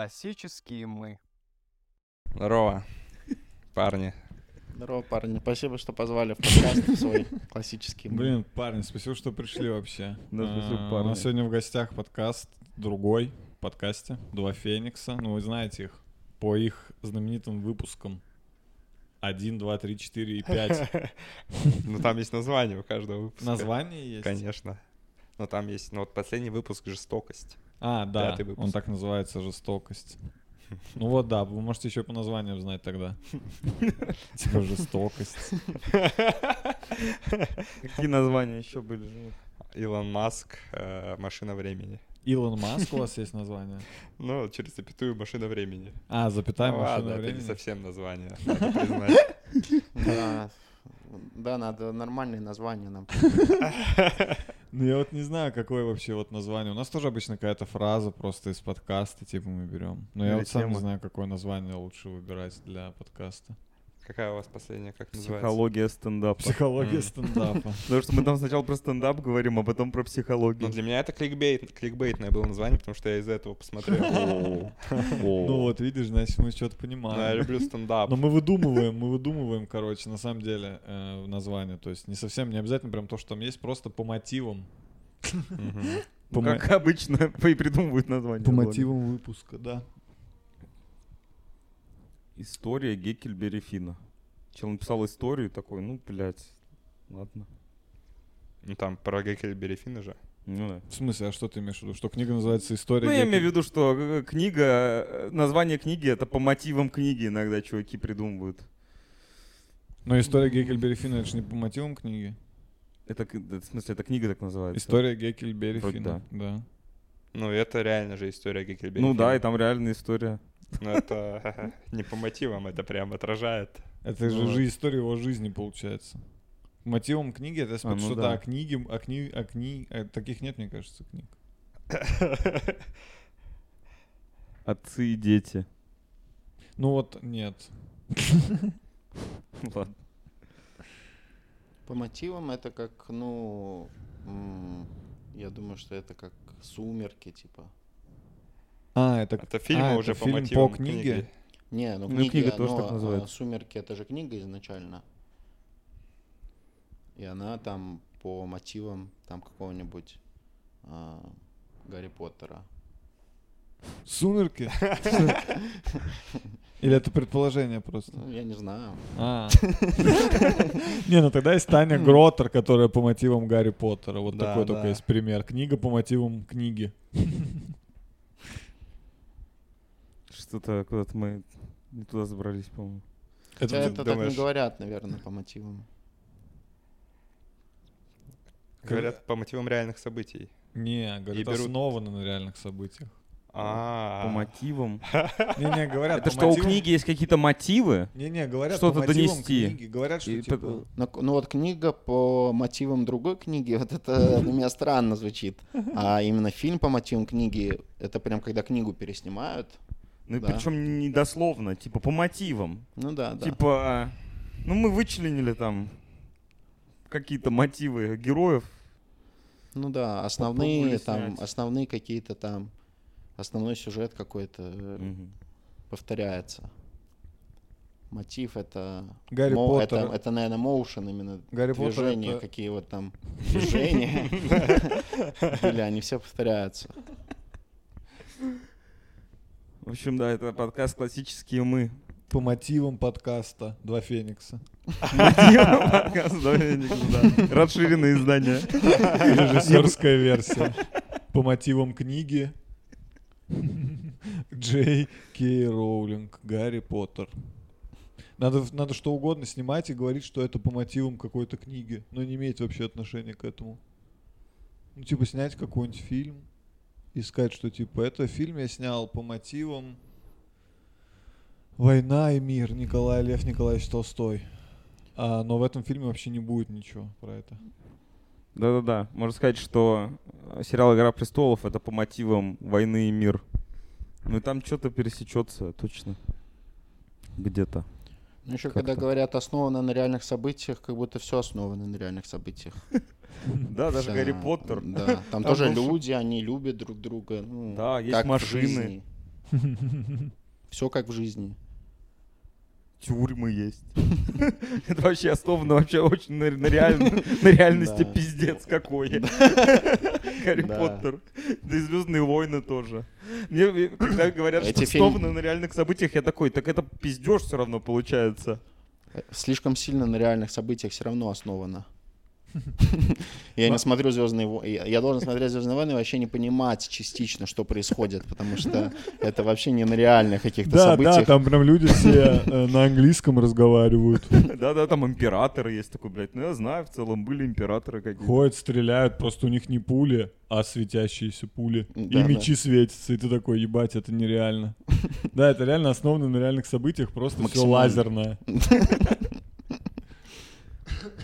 Классические мы. Здорово, парни. Здорово, парни. Спасибо, что позвали в подкаст свой классический. Блин, парни, спасибо, что пришли вообще. Да, спасибо, А, У парни. нас сегодня в гостях подкаст другой подкасте «Два Феникса». Ну, вы знаете их по их знаменитым выпускам. Один, два, три, четыре и пять. Ну там есть название у каждого выпуска. Название есть? Конечно. Но там есть, ну вот последний выпуск «Жестокость». А, да, Пятый выпуск. он так называется «Жестокость». Ну вот, да, вы можете еще по названию знать тогда. Типа «Жестокость». Какие названия еще были? Илон Маск, э, «Машина времени». Илон Маск у вас есть название? Ну, через запятую «Машина времени». А, запятая Ну машина ладно, это не времени. совсем название, надо признать. Да, надо нормальные названия нам. Ну я вот не знаю, какое вообще вот название. У нас тоже обычно какая-то фраза просто из подкаста, типа мы берем. Но я вот сам не знаю, какое название лучше выбирать для подкаста. Какая у вас последняя, как называется? Психология стендапа. Психология М. стендапа. Потому что мы там сначала про стендап говорим, а потом про Ну, психологию. для меня это кликбейт, кликбейтное было название, потому что я из-за этого посмотрел. Ну вот, видишь, значит, мы что-то Ну, Я понимаем. люблю стендап. Но мы выдумываем, мы выдумываем, короче, на самом деле, э, название. То есть не совсем, не обязательно прям то, что там есть, просто по мотивам. По, Ну, как обычно и придумывают название. по мотивам выпуска, да. История Геккельбери Финна. Чел написал историю такой, ну, блядь, ладно. Ну там про Геккельбери Финна же. Ну да. В смысле, а что ты имеешь в виду? Что книга называется «История Ну, я имею в виду, что э, книга, э, название книги это по мотивам книги иногда чуваки придумывают. Но история Геккельбери Финна, это же не по мотивам книги. Это, в смысле, эта книга так называется. История Геккельбери Финна, да. Ну, это реально же история Геккельбери Ну да, и там реальная история. Но это не по мотивам, это прям отражает. Это же, Вот. же история его жизни, получается. Мотивом книги это А, ну что-то да. о книге, о кни, о кни, э, таких нет, мне кажется, книг. Отцы и дети. Ну вот нет. Ладно. По мотивам это как, ну, я думаю, что это как «Сумерки», типа. А, это, Это фильмы а, уже это по фильм мотивам по книге. книги. Не, ну, Ну, книги, книга тоже так а, называется. «Сумерки» это же книга изначально. И она там по мотивам там какого-нибудь а, Гарри Поттера. Сумерки? Или это предположение просто? Ну, я не знаю. А. Не, ну тогда есть Таня Гротер, которая по мотивам Гарри Поттера. Вот Да, такой только есть пример. Книга по мотивам книги. Что-то куда-то мы не туда забрались, по-моему. Хотя ты это так думаешь- не говорят, наверное, по мотивам. Говорят, по мотивам реальных событий. Не, говорят, берут- основано на реальных событиях. А, По мотивам. Не-не, говорят, Это что, у мотивам- книги есть какие-то мотивы? Не-не, говорят, Что-то донести. книги. Говорят, что И типа... по- Ну, ну вот книга по мотивам другой книги, вот это для меня странно звучит. А именно фильм по мотивам книги, это прям когда книгу переснимают. Ну и Да. причем не дословно, типа по мотивам. Ну да, да. Типа, ну мы вычленили там какие-то мотивы героев. Ну да, основные там, снять. основные какие-то там, основной сюжет какой-то Мгм. повторяется. Мотив это, Гарри мо- Поттер. это, это, наверное, моушен именно Гарри Поттер движения, это- какие вот там движения были, они все повторяются. В общем, да, это подкаст «Классические мы». По мотивам подкаста «Два Феникса». Подкаст, да, я не знаю, да. Расширенное издание. Режиссерская версия. По мотивам книги Джей Кей Роулинг, Гарри Поттер. Надо, надо что угодно снимать и говорить, что это по мотивам какой-то книги, но не имеет вообще отношения к этому. Ну, типа, снять какой-нибудь фильм и сказать, что, типа, это фильм я снял по мотивам «Война и мир» Николай Лев Николаевич Толстой. А, но в этом фильме вообще не будет ничего про это. Да-да-да. Можно сказать, что э, сериал «Игра престолов» — это по мотивам «Войны и мир». Ну и там что-то пересечется точно. Где-то. Ну еще Как когда говорят основано на реальных событиях, как будто все основано на реальных событиях. Да, даже Да, Гарри Поттер. Да, там тоже люди, они любят друг друга. ну, Да, есть машины. Все как в жизни. Тюрьмы есть. Это вообще основано вообще очень на, на реаль- на реальности Да. пиздец какой. Гарри Да. Поттер. Да и Звездные войны тоже. Мне когда говорят, что основано на реальных событиях, я такой, так это пиздеж все равно получается. Э, Слишком сильно на реальных событиях все равно основано. Я не смотрю Звездные войны. Я должен смотреть Звездные войны и вообще не понимать частично, что происходит, потому что это вообще не на реальных каких-то Да, да, событиях. там прям люди все э, на английском разговаривают. Да-да, там императоры есть такой, блядь. Ну я знаю, в целом были императоры какие-то. Ходят, стреляют, просто у них не пули, а светящиеся пули. И Да, мечи светятся, и ты такой, ебать, это нереально. Да, это реально основано на реальных событиях, просто все лазерное.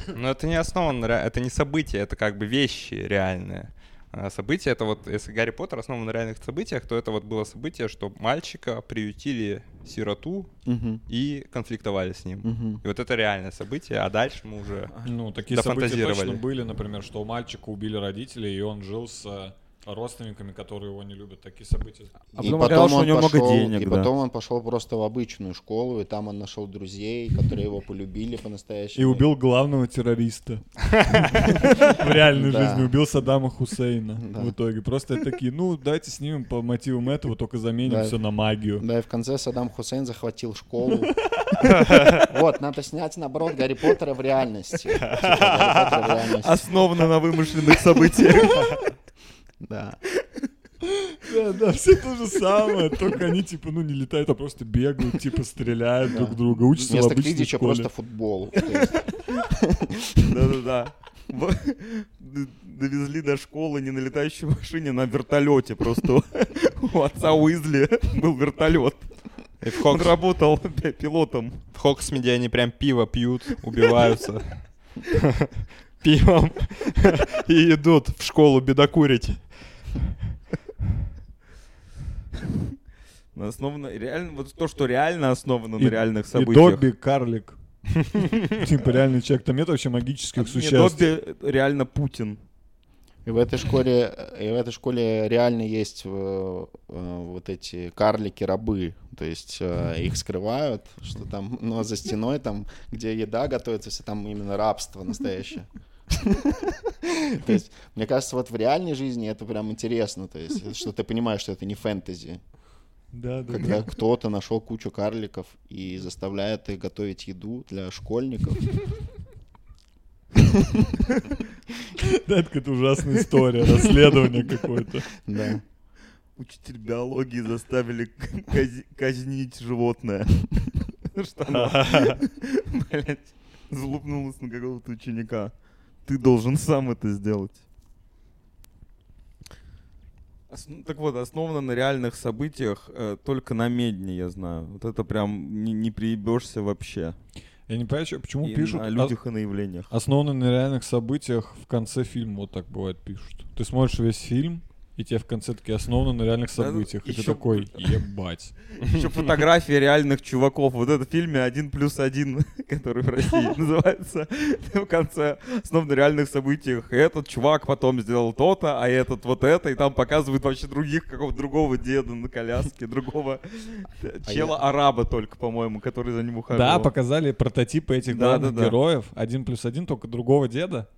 Но это не основано, это не события, это как бы вещи реальные. А события это вот, если Гарри Поттер основан на реальных событиях, то это вот было событие, что мальчика приютили сироту Мгм, и конфликтовали с ним. мгм. И вот это реальное событие, а дальше мы уже... Ну, такие события точно были, например, что у мальчика убили родители, и он жил с э, родственниками, которые его не любят. Такие события. А И потом оказалось, что у он него много пошел- денег, И да. потом он пошел просто в обычную школу, и там он нашел друзей, которые его полюбили по-настоящему. И убил главного террориста. В реальной жизни убил Саддама Хусейна в итоге. Просто такие, ну, давайте снимем по мотивам этого, только заменим все на магию. Да, и в конце Саддам Хусейн захватил школу. Вот, надо снять, наоборот, Гарри Поттера в реальности. Гарри Поттера в реальности. Основано на вымышленных событиях. Да. Да, да, все то же самое, только они, типа, ну, не летают, а просто бегают, типа, стреляют Да. друг друга, учатся в Вместо обычной Квиддича школе. просто футбол. Да-да-да. В- Довезли до школы не на летающей машине, а на вертолете просто. У отца Уизли был вертолет. И в, Он работал пи- пилотом. в Хоксмиде они прям пиво пьют, убиваются пивом и идут в школу бедокурить. Основано реально вот то, что реально основано И- на реальных И событиях. Добби карлик. Типа, реальный человек. Там нет вообще магических Не, существ. Добби реально Путин. И в этой школе, и в этой школе реально есть э, э, вот эти карлики-рабы. То есть э, их скрывают, что там, но за стеной, там, где еда готовится, все там именно рабство настоящее. То есть, мне кажется, вот в реальной жизни это прям интересно. То есть, что ты понимаешь, что это не фэнтези. Да, да, Когда кто-то нашел кучу карликов и заставляет их готовить еду для школьников. Да, это какая-то ужасная история, расследование какое-то. Да. Учитель биологии заставили казнить животное. Что оно, блядь, залупнулось на какого-то ученика. Ты должен сам это сделать. Ос- ну, Так вот, основано на реальных событиях, э, только на медне, я знаю. Вот это прям не, не приебешься вообще. Я не понимаю, почему И пишут о о- людях и на явлениях. основаны на реальных событиях в конце фильма, вот так бывает пишут. Ты смотришь весь фильм, и тебе в конце такие основаны на реальных Да, событиях. И ты ещё такой, ебать. Еще фотографии реальных чуваков. Вот это в фильме «Один плюс один», который в России называется. В конце, основно на реальных событиях. Этот чувак потом сделал то-то, а этот вот это. И там показывают вообще других, какого-то другого деда на коляске, другого э, А чела-араба только, по-моему, который за ним ухаживал. Да, показали прототипы этих Да, главных да, да. героев. Один плюс один, только другого деда.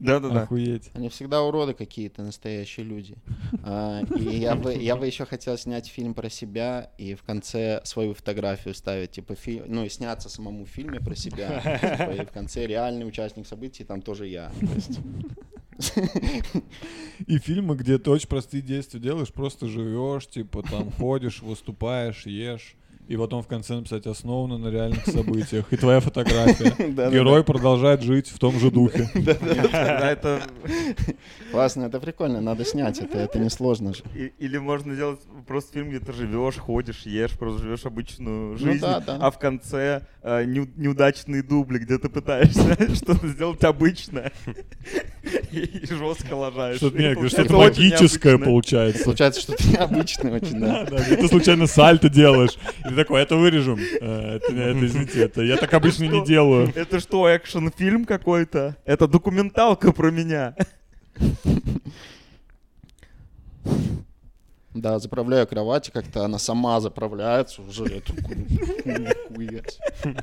Да-да-да. Охуеть. Они всегда уроды какие-то, настоящие люди. А, И я бы, я бы еще хотел снять фильм про себя и в конце свою фотографию ставить, типа, фи- ну и сняться самому в фильме про себя. Типа, и в конце реальный участник событий, там тоже я. То есть, И фильмы, где ты очень простые действия делаешь, просто живешь, типа там ходишь, выступаешь, ешь. И потом в конце написать основано на реальных событиях. И твоя фотография. Герой продолжает жить в том же духе. Тогда это... Классно, это прикольно, надо снять, это, это несложно же. Или можно сделать просто фильм, где ты живешь, ходишь, ешь, просто живешь обычную Ну жизнь, да, да. а в конце э, неу- неудачные дубли, где ты пытаешься что-то сделать обычное и жестко лажаешь. Что-то, нет, получается магическое получается. Случается что-то необычное очень, Да, да. да, ты случайно сальто делаешь. И ты такой, это вырежем. Э, Это, это, извините, это я так обычно не делаю. Это что, экшн-фильм какой-то? Это документалка про меня. Да, заправляю кровать, и как-то она сама заправляется уже. Я такой, «Нихуя себе».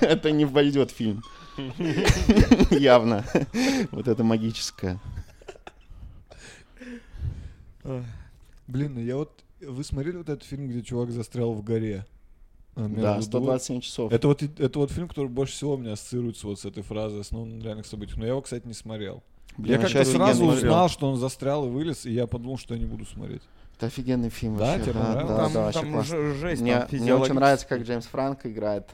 Это не войдет в фильм. Явно. Вот это магическое. Блин, ну я вот... Вы смотрели вот этот фильм, где чувак застрял в горе? А, Да, между двух- 127 часов. Это вот, это вот фильм, который больше всего у меня ассоциируется вот с этой фразой, основан на реальных событиях. Но я его, кстати, не смотрел. Блин, я вообще как-то сразу офигенный смотрел. узнал, что он застрял и вылез, и я подумал, что я не буду смотреть. Это офигенный фильм Да, вообще. тебе Да, да, там да, вообще там же жесть, Мне, там мне очень нравится, как Джеймс Франко играет.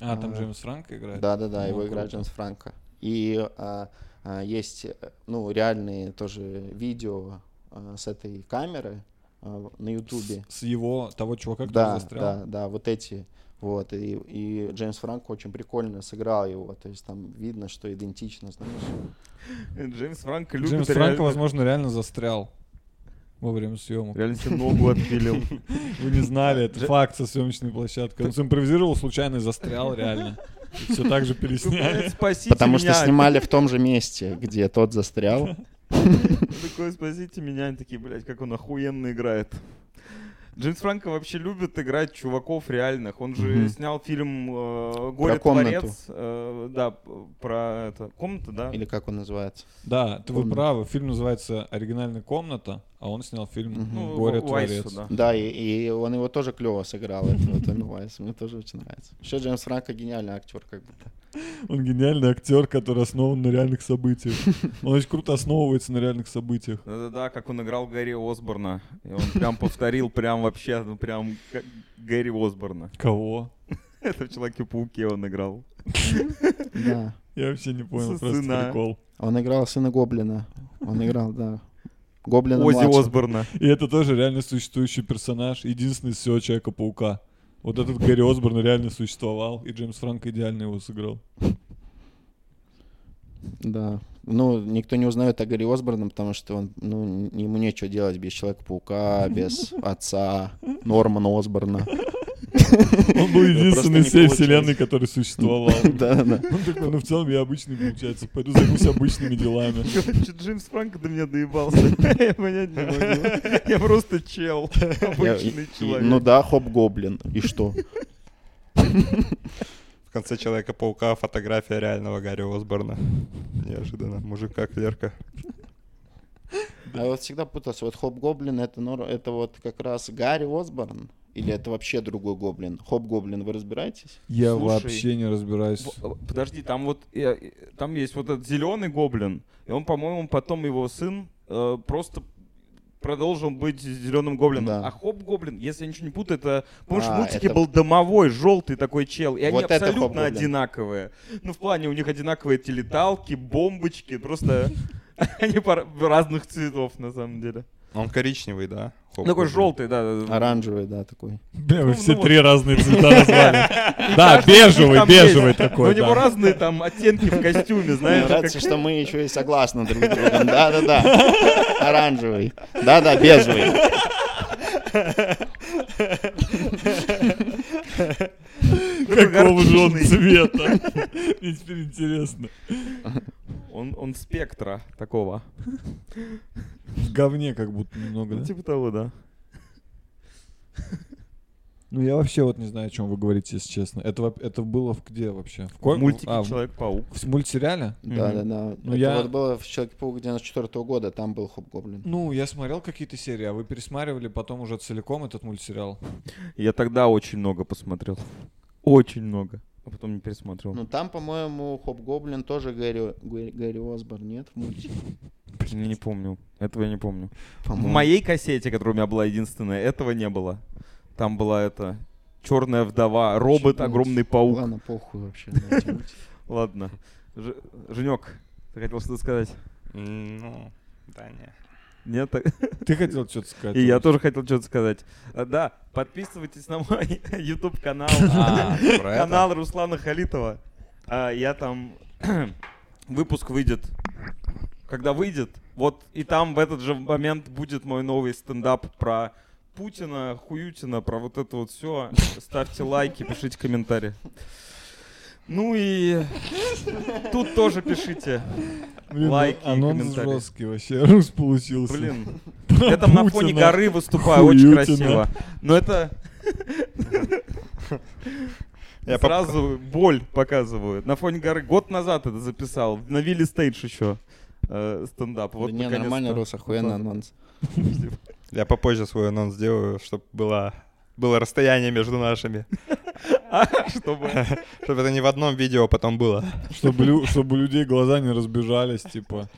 А, там А. Джеймс Франко играет? Да, да, да, Ну, его играет круто. Джеймс Франко. И а, а, есть, э, ну, реальные тоже видео а, с этой камеры на Ютубе. С его, того чувака, который Да, застрял? да, да, вот эти. Вот, и, и Джеймс Франко очень прикольно сыграл его. То есть там видно, что идентично, знаешь. Джеймс Франко любит Джеймс реально- Франко, возможно, реально застрял во время съемок. Реально себе ногу отпилил. Вы не знали, это факт со съемочной площадкой. Он симпровизировал, случайно и застрял реально. Все так же пересняли. Спасите Потому что снимали в том же месте, где тот застрял. Такой, спасите меня. Они такие, блядь, как он охуенно играет. Джеймс Франко вообще любит играть чуваков реальных. Он же Мгм. снял фильм э, «Горе комнату. творец». э, да, про это. Комната, да? Или как он называется. Да, ты вы правы. Фильм называется «Оригинальная комната», а он снял фильм Мгм. Ну, «Горе Уайсу, творец». да. Да, и, и он его тоже клево сыграл, Томми Уайса. Мне тоже очень нравится. Еще Джеймс Франко гениальный актер, как будто. Он гениальный актер, который основан на реальных событиях. Он очень круто основывается на реальных событиях. Да-да-да, как он играл Гарри Осборна. И он прям повторил, прям вообще, ну прям как Гарри Осборна. Кого? Это в Человеке-пауке он играл. Да. Я вообще не понял, просто прикол. Он играл сына Гоблина. Он играл, да. Гоблина Ози младшего. Осборна. И это тоже реально существующий персонаж, единственный из всего Человека-паука. Вот этот Гарри Осборн реально существовал, и Джеймс Франко идеально его сыграл. Да. Ну, никто не узнает о Гарри Осборне, потому что он, ну, ему нечего делать без Человека-паука, без отца Нормана Осборна. Он был единственный всей вселенной, который существовал. Да, да. Он такой, ну в целом я обычный, получается, пойду займусь обычными делами. Чё, Джеймс Франко до меня доебался? Я понять не могу. Я просто чел. Обычный человек. Ну да, Хобгоблин. И что? В конце Человека-паука фотография реального Гарри Осборна. Неожиданно. Мужик как Лерка. А я вот всегда путался. Вот Хобгоблин это, нор- это вот как раз Гарри Осборн? Или это вообще другой гоблин? Хобгоблин, вы разбираетесь? Я Слушай, вообще не разбираюсь. В- Подожди, там вот э, э, там есть вот этот зеленый гоблин, и он, по-моему, потом его сын э, просто продолжил быть зеленым гоблином. Да. А хоп гоблин, если я ничего не путаю, это помнишь, в А, мультике это- был домовой, желтый такой чел, и они Вот это абсолютно одинаковые. Ну в плане у них одинаковые эти леталки, бомбочки, просто они разных цветов на самом деле. Он коричневый, да? Хоп, Такой желтый, да. да, да. Оранжевый, да, такой. Бля, вы Ну, все ну три разные цвета назвали. Да, бежевый, бежевый. Но такой, у него разные там оттенки в костюме, Мне знаешь. нравится, что мы еще и согласны друг с другом. Да-да-да. Оранжевый. Да-да, бежевый. Какого же он цвета? Мне теперь интересно. Он, он спектра такого. В говне как будто немного, Ну, да? типа того, да. Ну, я вообще вот не знаю, о чем вы говорите, если честно. Это, это было в где вообще? В, В мультике а, в- Человек-паук. в мультсериале? Да-да-да. Ну, Это я- вот было в Человеке-паук 94 года, там был Хобгоблин. Ну, я смотрел какие-то серии, а вы пересматривали потом уже целиком этот мультсериал? Я тогда очень много посмотрел. Очень много. А потом не пересмотрел. Ну там, по-моему, Хобгоблин тоже Гэри, Гэри, Гэри Осборн, нет, в мультике? Я не помню. Этого я не помню. В моей кассете, которая у меня была единственная, этого не было. Там была это Черная вдова, робот, огромный паук. Ладно, похуй вообще. Ладно. Женек, ты хотел что-то сказать? Ну, да не. Нет? Ты хотел что-то сказать? И я тоже хотел что-то сказать. А, Да, подписывайтесь на мой YouTube канал. А? Канал Руслана Халитова. А, Я там... Выпуск выйдет. Когда выйдет, вот и там в этот же момент будет мой новый стендап про Путина, Хуютина, про вот это вот все. Ставьте лайки, пишите комментарии. Ну и тут тоже пишите. Блин, ну, лайки и анонс комментарии. жесткий вообще. Рус получился. Блин, Я там на фоне горы выступаю, очень красиво. Но это Я поп- сразу боль показывают. На фоне горы год назад это записал. На Вилли Стейдж еще э, стендап. Вот Да не, нормально, Рос, охуенный анонс. Я попозже свой анонс сделаю, чтобы было, было расстояние между нашими. Чтобы Чтобы это не в одном видео потом было. Чтобы, лю- чтобы у людей глаза не разбежались, типа,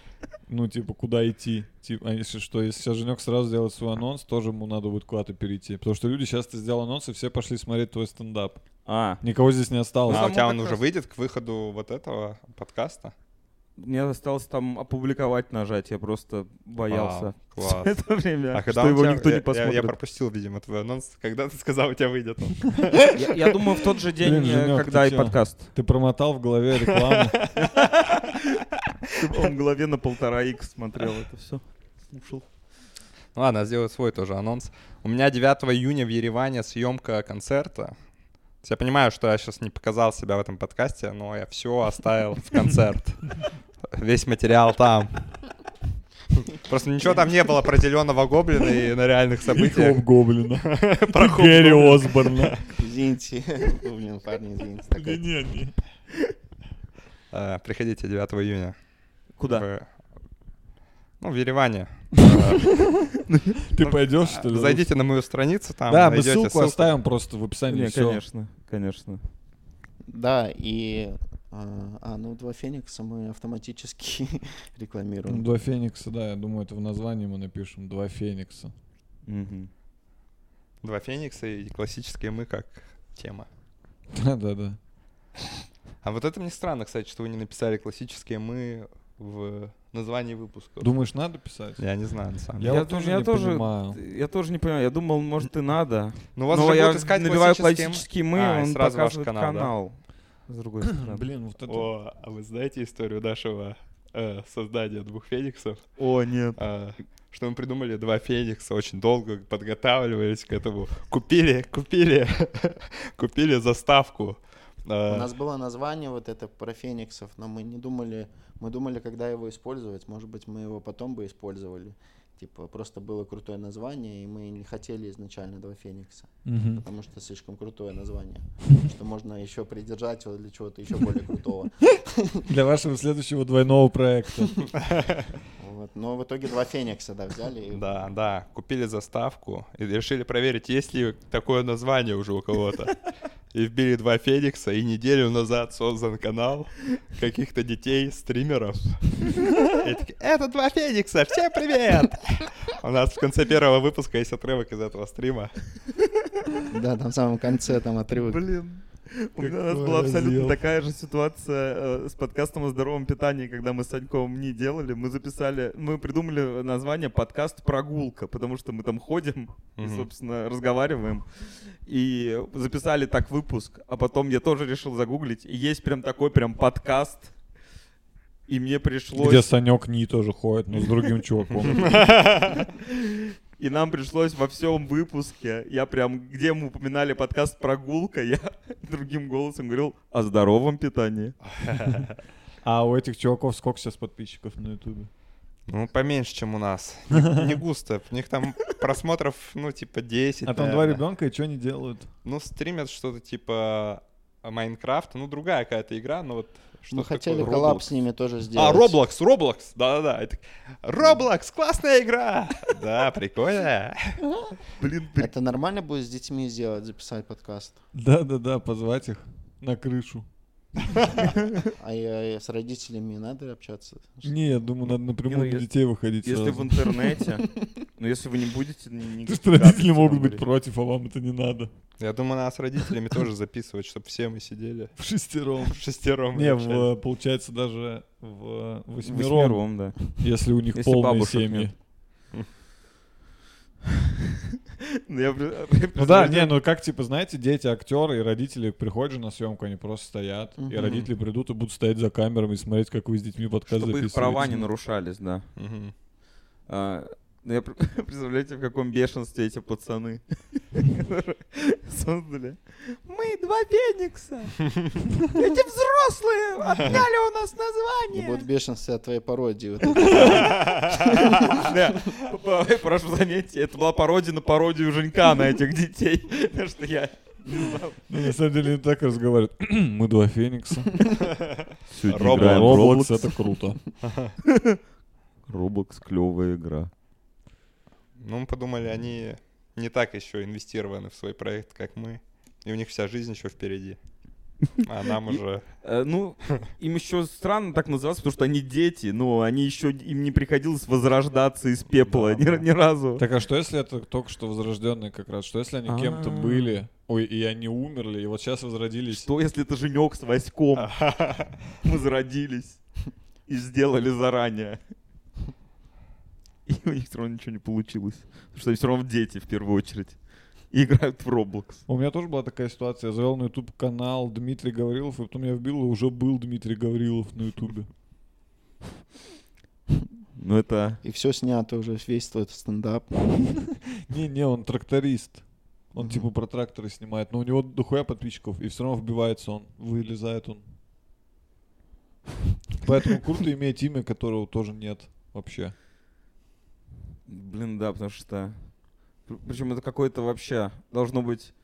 ну, типа, куда идти. Типа, а если что, если сейчас Женек сразу сделает свой анонс, тоже ему надо будет куда-то перейти. Потому что люди сейчас ты сделал анонс, и все пошли смотреть твой стендап. А, Никого здесь не осталось. А у само тебя он уже выйдет к выходу вот этого подкаста? Мне осталось там опубликовать нажать, я просто боялся. Вау, класс. это время, А когда что его тебя- никто я- не я- посмотрит. Я пропустил, видимо, твой анонс. Когда ты сказал, у тебя выйдет он? Я, я думаю, в тот же день, Блин, Женек, когда и чё? подкаст. Ты промотал в голове рекламу. Он в голове на полтора х смотрел это все. Слушал. Ну ладно, я сделаю свой тоже анонс. У меня 9 июня в Ереване съемка концерта. Я понимаю, что я сейчас не показал себя в этом подкасте, но я все оставил в концерт. Весь материал там. Просто ничего там не было про зеленого гоблина и на реальных И событиях. Гоблина. Про И Гэри Осборна. Извините. Блин, парни, извините. Не, не. Э, Приходите 9 июня. Куда? Ну, в Ереване. Ты пойдешь, что ли? Зайдите на мою страницу, там Да, мы найдете ссылку оставим просто в описании. Не, всё. конечно, конечно. Да, и... А, а, ну, два Феникса мы автоматически рекламируем. Два Феникса, да, я думаю, это в названии мы напишем. Два Феникса. Два Феникса и классические мы как тема. Да-да-да. А вот это мне странно, кстати, что вы не написали классические мы в названии выпуска. Думаешь, надо писать? Я не знаю, на самом Я деле. вот тоже я не тоже, понимаю. Я тоже не понимаю. Я думал, может, и надо. Ну, вас Но же я будут искать набиваю классические классические мы, А, он сразу ваш показывает канал, канал. да? С другой стороны. Блин, вот это... О, а вы знаете историю нашего э, создания двух фениксов? О, нет. А, что мы придумали два феникса, очень долго подготавливались к этому. Купили, купили, купили заставку. У А, нас было название вот это про Фениксов, но мы не думали... Мы думали, когда его использовать. Может быть, мы его потом бы использовали. Типа, просто было крутое название, и мы не хотели изначально два Феникса. Мгм. Потому что слишком крутое название. Что можно еще придержать его для чего-то еще более крутого. Для вашего следующего двойного проекта. Вот. Но в итоге два Феникса, да, взяли. и- Да, да, купили заставку и решили проверить, есть ли такое название уже у кого-то. И вбили два Феникса, и неделю назад создан канал каких-то детей, стримеров. Это два Феникса, всем привет! У нас в конце первого выпуска есть отрывок из этого стрима. Да, там в самом конце там отрывок. Блин. У меня- у нас была абсолютно такая же ситуация э, с подкастом о здоровом питании, когда мы с Саньковым не делали. Мы записали, мы придумали название подкаст «Прогулка», потому что мы там ходим и, собственно, разговариваем. И записали так выпуск, а потом я тоже решил загуглить. И есть прям такой прям подкаст, и мне пришлось... Где Санек Ни тоже ходит, но с другим чуваком. И нам пришлось во всем выпуске, я прям, где мы упоминали подкаст «Прогулка», я другим голосом говорил о здоровом питании. А у этих чуваков сколько сейчас подписчиков на Ютубе? Ну, поменьше, чем у нас. Не, не густо. У них там просмотров, ну, типа 10, А там два наверное. ребенка, и что они делают? Ну, стримят что-то типа Майнкрафт. Ну, другая какая-то игра, но вот что Мы хотели такое. коллаб Roblox. с ними тоже сделать. А, Roblox, Roblox, да-да-да. Это- Roblox, классная игра. Да, прикольно. Блин, Это нормально будет с детьми сделать, записать подкаст? Да-да-да, позвать их на крышу. А я- с родителями надо общаться? Не, я думаю, надо напрямую ну, детей выходить если сразу. в интернете, но если вы не будете... Потому что родители могут быть против, а вам это не надо. Я думаю, надо с родителями тоже записывать, чтобы все мы сидели В шестером. в шестером. Не, в, получается даже в восьмером, Восьмером, да. если у них Если полные семьи. Ну, Ну да, не, ну как, типа, знаете, дети, актеры и родители приходят же на съемку, они просто стоят, и родители придут и будут стоять за камерами и смотреть, как вы с детьми подкаст Чтобы их права не нарушались, да. Ну, я пр- представляю себе, в каком бешенстве эти пацаны создали. Мы два феникса. Эти взрослые отняли у нас название. будет бешенство от твоей пародии. Вот Да. Прошу заметить, это была пародия на пародию Женька на этих детей. Потому что я не знал. Ну, на самом деле не так разговаривают. Мы два феникса. Сегодня Роблокс. играем Roblox. это круто. Роблокс клевая игра. Ну, мы подумали, они не так еще инвестированы в свой проект, как мы. И у них вся жизнь еще впереди. А нам уже... Э, Ну, им еще странно так называться, потому что они дети, но они еще им не приходилось возрождаться из пепла ни, разу. Так а что если это только что возрожденные как раз? Что если они кем-то были, ой, и они умерли, и вот сейчас возродились? Что если это Женек с Васьком возродились и сделали заранее? И у них все равно ничего не получилось. Потому что они все равно дети в первую очередь. И играют в Roblox. У меня тоже была такая ситуация. Я завел на YouTube канал Дмитрий Гаврилов, и потом я вбил, и уже был Дмитрий Гаврилов на YouTube. Ну это... И все снято уже, весь твой стендап. Не-не, он тракторист. Он типа про тракторы снимает, но у него дохуя подписчиков, и все равно вбивается он, вылезает он. Поэтому круто иметь имя, которого тоже нет вообще. Блин, да, потому что... Причем это какое-то вообще должно быть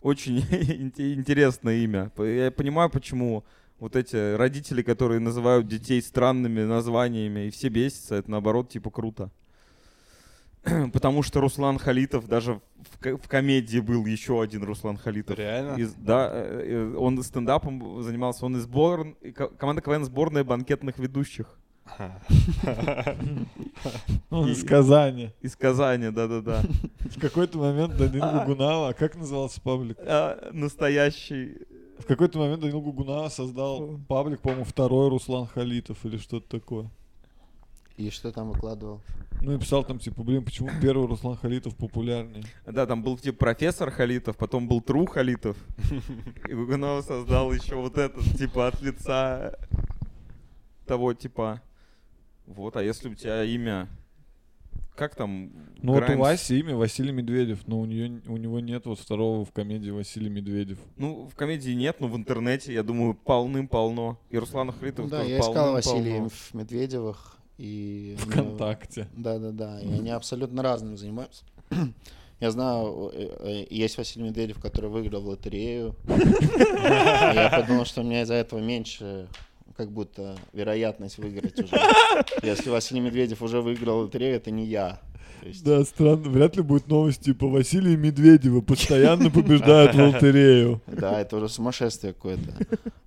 очень инте- интересное имя. Я понимаю, почему вот эти родители, которые называют детей странными названиями, и все бесятся, это наоборот типа круто. Потому что Руслан Халитов даже в, в комедии был еще один Руслан Халитов. Реально? Из- да, э, э, он стендапом занимался, он из сбор... ко- команда КВН сборная банкетных ведущих. И- из Казани. Из Казани, да-да-да. В какой-то момент Данил А. Гугунава, а как назывался паблик? А, Настоящий В какой-то момент Данил Гугунава создал паблик, по-моему, второй Руслан Халитов или что-то такое. И что там выкладывал? Ну и писал там, типа, блин, почему первый Руслан Халитов популярнее? Да, там был типа профессор Халитов, потом был Тру Халитов. И Гугунов создал еще вот этот, типа, от лица того типа. Вот, а если у тебя имя... Как там? Ну вот у Граймс? Васи имя Василий Медведев, но у, нее, у него нет вот второго в комедии Василий Медведев. Ну, в комедии нет, но в интернете, я думаю, полным-полно. И Руслана Халитов Ну да, тоже я искал. Василия в Медведевых. И ВКонтакте. Да-да-да, и они абсолютно разным занимаются. Я знаю, э, э, есть Василий Медведев, который выиграл в лотерею. Я подумал, что у меня из-за этого меньше как будто вероятность выиграть уже. Если Василий Медведев уже выиграл лотерею, это не я. Есть, Да, странно. Вряд ли будет новость типа Василия Медведева постоянно побеждает в лотерею. Да, это уже сумасшествие какое-то.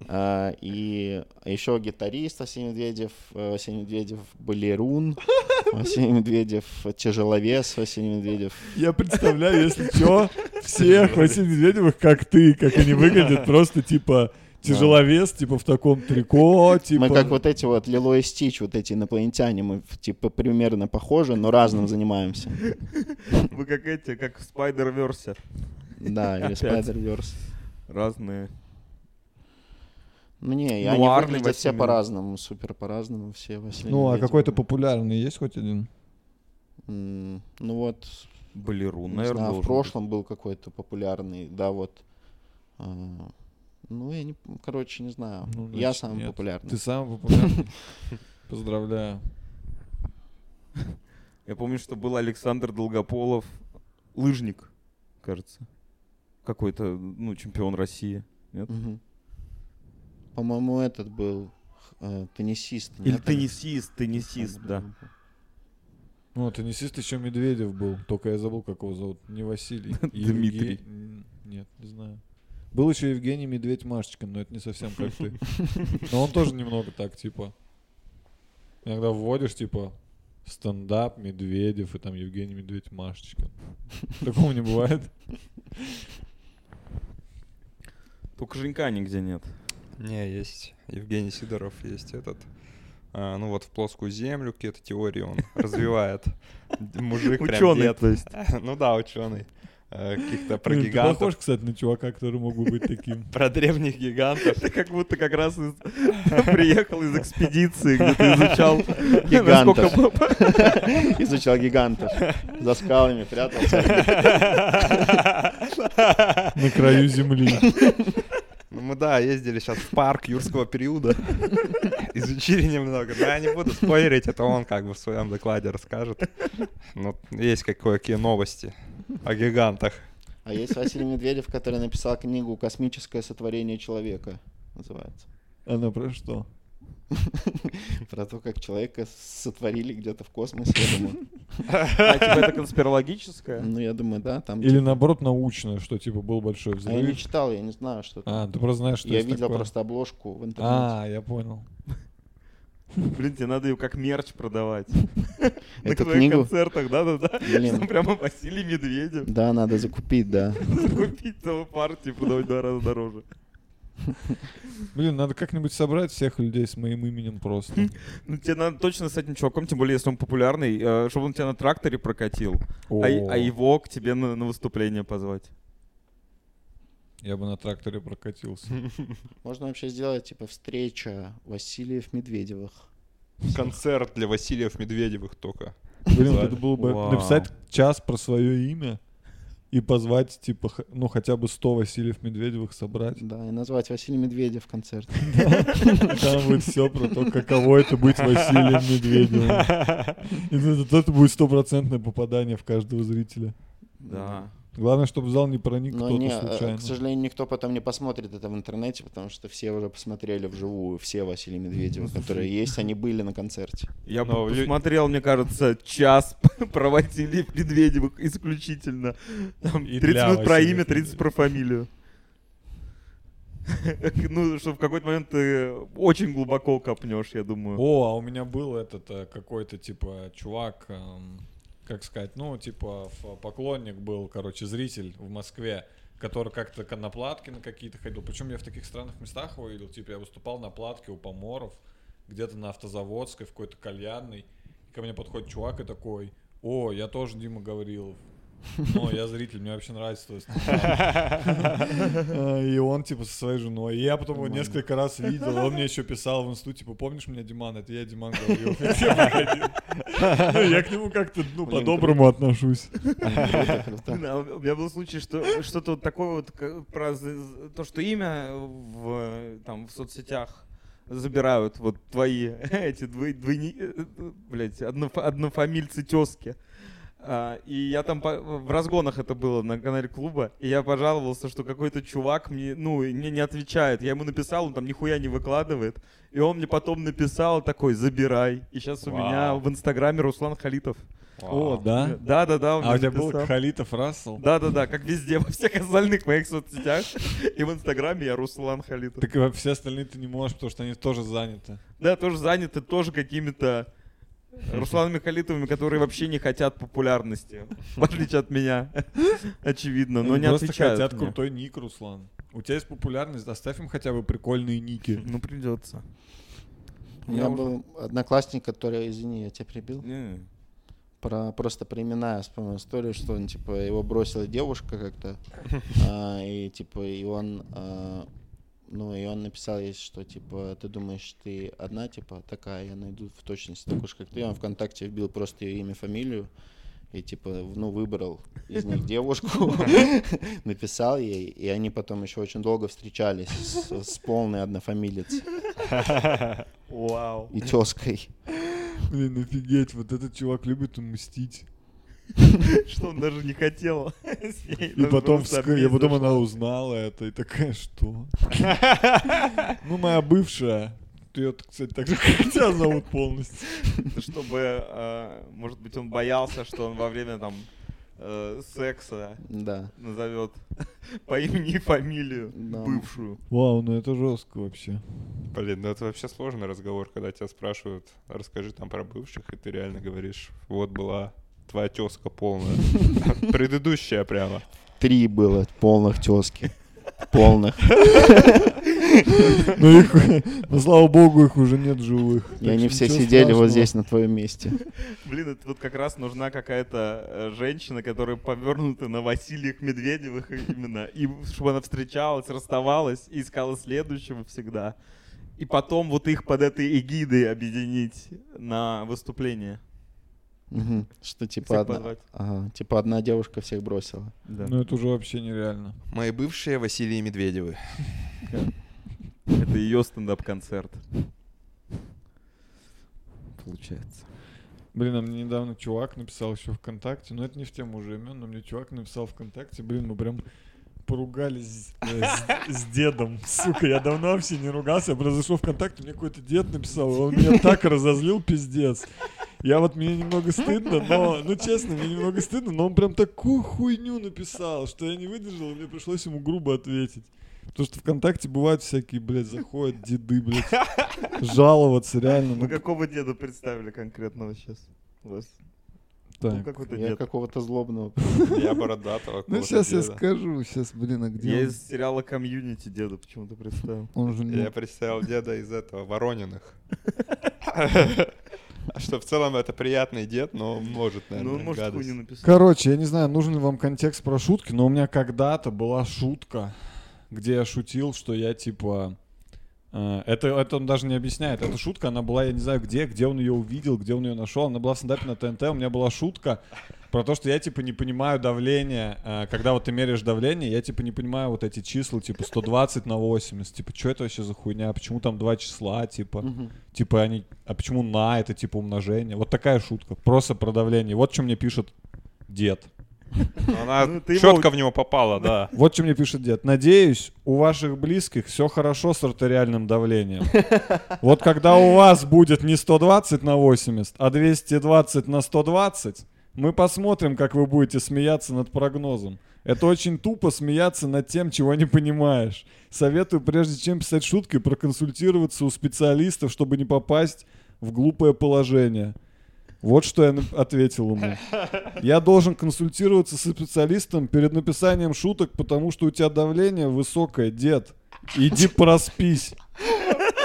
А, И еще гитарист Василий Медведев, э, Василий Медведев балерун, Василий Медведев тяжеловес, Василий Медведев Я представляю, если что, всех Василий Медведевых, как ты, как они выглядят, просто типа тяжеловес, типа в таком трико, типа... Мы как вот эти вот Лило и Стич, вот эти инопланетяне, мы типа примерно похожи, но разным занимаемся. Вы как эти, как в Spider-Verse. Да, или. Spider-Verse. Разные. Ну не, и они Нуарный выглядят все по-разному, супер по-разному все Василий Ну, а какой-то популярный есть хоть один? М, Ну вот, Балерун, наверное, знаю, в прошлом был какой-то популярный, да, вот. а, Ну, я не, короче, не знаю. Ну, я значит, самый нет. популярный. Ты самый популярный? Поздравляю. Я помню, что был Александр Долгополов, лыжник, кажется. Какой-то, ну, чемпион России. Нет? По-моему, этот был э, теннисист. Или нет? теннисист, теннисист, да. Ну, теннисист еще Медведев был, только я забыл, как его зовут. Не Василий. Дмитрий. Нет, не знаю. Был еще Евгений Медведь Машечкин, но это не совсем как ты. Но он тоже немного так, типа. Иногда вводишь, типа, стендап, Медведев, и там Евгений Медведь Машечкин. Такого не бывает. Только Женька нигде нет. Не, есть Евгений Сидоров, есть этот. а, ну вот в плоскую землю какие-то теории он развивает. Мужик прям Ученый, то есть. Ну да, ученый. Э, каких-то про Блин, ты гигантов. похож, кстати, на чувака, который мог бы быть таким. Про древних гигантов. Ты как будто как раз приехал из экспедиции, где ты изучал Гигантов. Изучал гигантов. За скалами прятался. На краю земли. Ну, мы, да, ездили сейчас в парк юрского периода. Изучили немного. Но я не буду спойлерить, это он как бы в своем докладе расскажет. Ну, есть кое-какие новости о гигантах. А есть Василий Медведев, который написал книгу «Космическое сотворение человека». Называется. Она про что? Про то, как человека сотворили где-то в космосе, я думаю. А типа это конспирологическое? Ну, я думаю, да, там... Или наоборот научное, что типа был большой А я не взрыв. читал, я не знаю, что. А, ты просто знаешь, что Я видел такое. просто обложку в интернете. А, я понял. Блин, тебе надо ее как мерч продавать. На твоих концертах, да-да-да. Там прямо Василий Медведев. Да, надо закупить, да. Купить целую партию, продавать в два раза дороже. Блин, надо как-нибудь собрать всех людей с моим именем просто. Ну, тебе надо точно с этим чуваком, тем более, если он популярный, э, чтобы он тебя на тракторе прокатил, а, а его к тебе на, на выступление позвать. Я бы на тракторе прокатился. Можно вообще сделать, типа, встреча Васильев Медведевых. Концерт для Васильев Медведевых только. Блин, это было бы написать час про свое имя и позвать, типа, х- ну, хотя бы 100 Васильев Медведевых собрать. Да, и назвать Василий Медведев концерт. Там будет все про то, каково это быть Василием Медведевым. И это будет стопроцентное попадание в каждого зрителя. Да. Главное, чтобы в зал не проник Но кто-то не, э, случайно. к сожалению, никто потом не посмотрит это в интернете, потому что все уже посмотрели вживую, все Василий Медведева, которые есть, они были на концерте. Я Но посмотрел, мне кажется, час про Василия Медведевых исключительно. Там И 30 для минут про имя, 30 про фамилию. Ну, что в какой-то момент ты очень глубоко копнешь, я думаю. О, а у меня был этот э, какой-то типа чувак, эм, как сказать, ну типа поклонник был, короче, зритель в Москве, который как-то ка- на платке на какие-то ходил. Причем я в таких странных местах его. Типа я выступал на платке у Поморов, где-то на автозаводской, в какой-то кальянной. И ко мне подходит чувак и такой, о, я тоже Дима Гаврилов. Ну, я зритель, мне вообще нравится твой стендап». А, И он, типа, со своей женой. И я потом его несколько раз видел. Он мне еще писал в инсту, типа, помнишь меня, Диман? Это я, Диман Гаврилов. Я к тебе приходил. Ну, Я к нему как-то, ну, по-доброму отношусь. У меня был случай, что что-то вот такое вот про то, что имя в там в соцсетях забирают вот твои эти двой, двойни, блядь, однофа- однофамильцы тезки. А, и я там по- в разгонах это было на канале клуба, и я пожаловался, что какой-то чувак мне, ну, мне не отвечает. Я ему написал, он там нихуя не выкладывает. И он мне потом написал такой, забирай. И сейчас у меня Вау. в инстаграме Руслан Халитов. О, да? Да, да, да. он А у тебя был. Халитов Рассел? Да, да, да, как везде, во всех остальных моих соцсетях. И в Инстаграме я Руслан Халитов. Так и все остальные ты не можешь, потому что они тоже заняты. Да, тоже заняты тоже какими-то Русланами Халитовыми, которые вообще не хотят популярности. В отличие от меня. Очевидно, но не отвечают хотят крутой ник, Руслан. У тебя есть популярность, оставь им хотя бы прикольные ники. Ну, придется. У меня был одноклассник, который, извини, я тебя прибил. Про, просто про имена я вспомнил историю, что он, типа, его бросила девушка как-то, а, и, типа, и он, а, ну, и он написал ей, что, типа, ты думаешь, ты одна, типа, такая, я найду в точности такую же, как ты. Он ВКонтакте вбил просто ее имя, фамилию, и, типа, ну, выбрал из них девушку, написал ей, и они потом еще очень долго встречались с, с полной однофамилицей Вау. и тезкой. Блин, офигеть, вот этот чувак любит мстить. Что он даже не хотел. И потом, месть потом она узнала это и такая, что? Ну, моя бывшая. Ее, кстати, так же, как тебя зовут полностью. Чтобы, э, может быть, он боялся, что он во время там э, секса Да. назовет по имени и фамилию Да. бывшую. Вау, ну это жестко вообще. Блин, ну это вообще сложный разговор, когда тебя спрашивают, расскажи там про бывших, и ты реально говоришь, вот была твоя тезка полная. Предыдущая прямо. Три было полных тески. Полных. Но их, ну, слава богу, их уже нет живых. И Так они все сидели вот страшного. здесь на твоем месте. Блин, это вот как раз нужна какая-то э, женщина, которая повернута на Василиях Медведевых именно. И чтобы она встречалась, расставалась и искала следующего всегда. И потом вот их под этой эгидой объединить на выступление. Мгм. Что типа одна, ага, типа одна девушка всех бросила. Да. Ну это уже вообще нереально. Мои бывшие Василий Медведевы. Это ее стендап-концерт. Получается. Блин, а мне недавно чувак написал еще ВКонтакте, но это не в тему уже имен, но мне чувак написал ВКонтакте, блин, мы прям поругались э, с, дедом. Сука, я давно вообще не ругался, я произошел ВКонтакте, мне какой-то дед написал, он меня так разозлил, пиздец. Я вот, мне немного стыдно, но, ну честно, мне немного стыдно, но он прям такую хуйню написал, что я не выдержал, и мне пришлось ему грубо ответить. Потому что ВКонтакте бывают всякие, блядь, заходят деды, блядь, жаловаться реально. Вы Ну, какого деда представили конкретного сейчас? Ну, так. какой-то Я дед. какого-то злобного. Я бородатого. Ну, сейчас я скажу. Сейчас, блин, а где Я из сериала «Комьюнити» деда почему-то представил. Он же не... Я представил деда из этого, Ворониных. Что в целом это приятный дед, но он может, Ну, наверное, он может гадость. написать. Короче, я не знаю, нужен ли вам контекст про шутки, но у меня когда-то была шутка, где я шутил, что я типа... э, Это, это он даже не объясняет. Эта шутка, она была, я не знаю где, где он ее увидел, где он ее нашел. Она была в стендапе на ТНТ. У меня была шутка про то, что я типа не понимаю давление. э, Когда вот ты меряешь давление, я типа не понимаю вот эти числа, типа 120 на 80. Типа, что это вообще за хуйня? Почему там два числа, типа? Мгм. Типа они, а почему на это типа умножение? Вот такая шутка, просто про давление. Вот что мне пишет дед. Она Ну, четко его- в него попала, да. Вот что мне пишет дед. Надеюсь, у ваших близких все хорошо с артериальным давлением. Вот когда у вас будет не 120 на 80, а 220 на 120, мы посмотрим, как вы будете смеяться над прогнозом. Это очень тупо смеяться над тем, чего не понимаешь. Советую, прежде чем писать шутки, проконсультироваться у специалистов, чтобы не попасть в глупое положение. Вот что я ответил ему. Я должен консультироваться со специалистом перед написанием шуток, потому что у тебя давление высокое, дед. Иди проспись.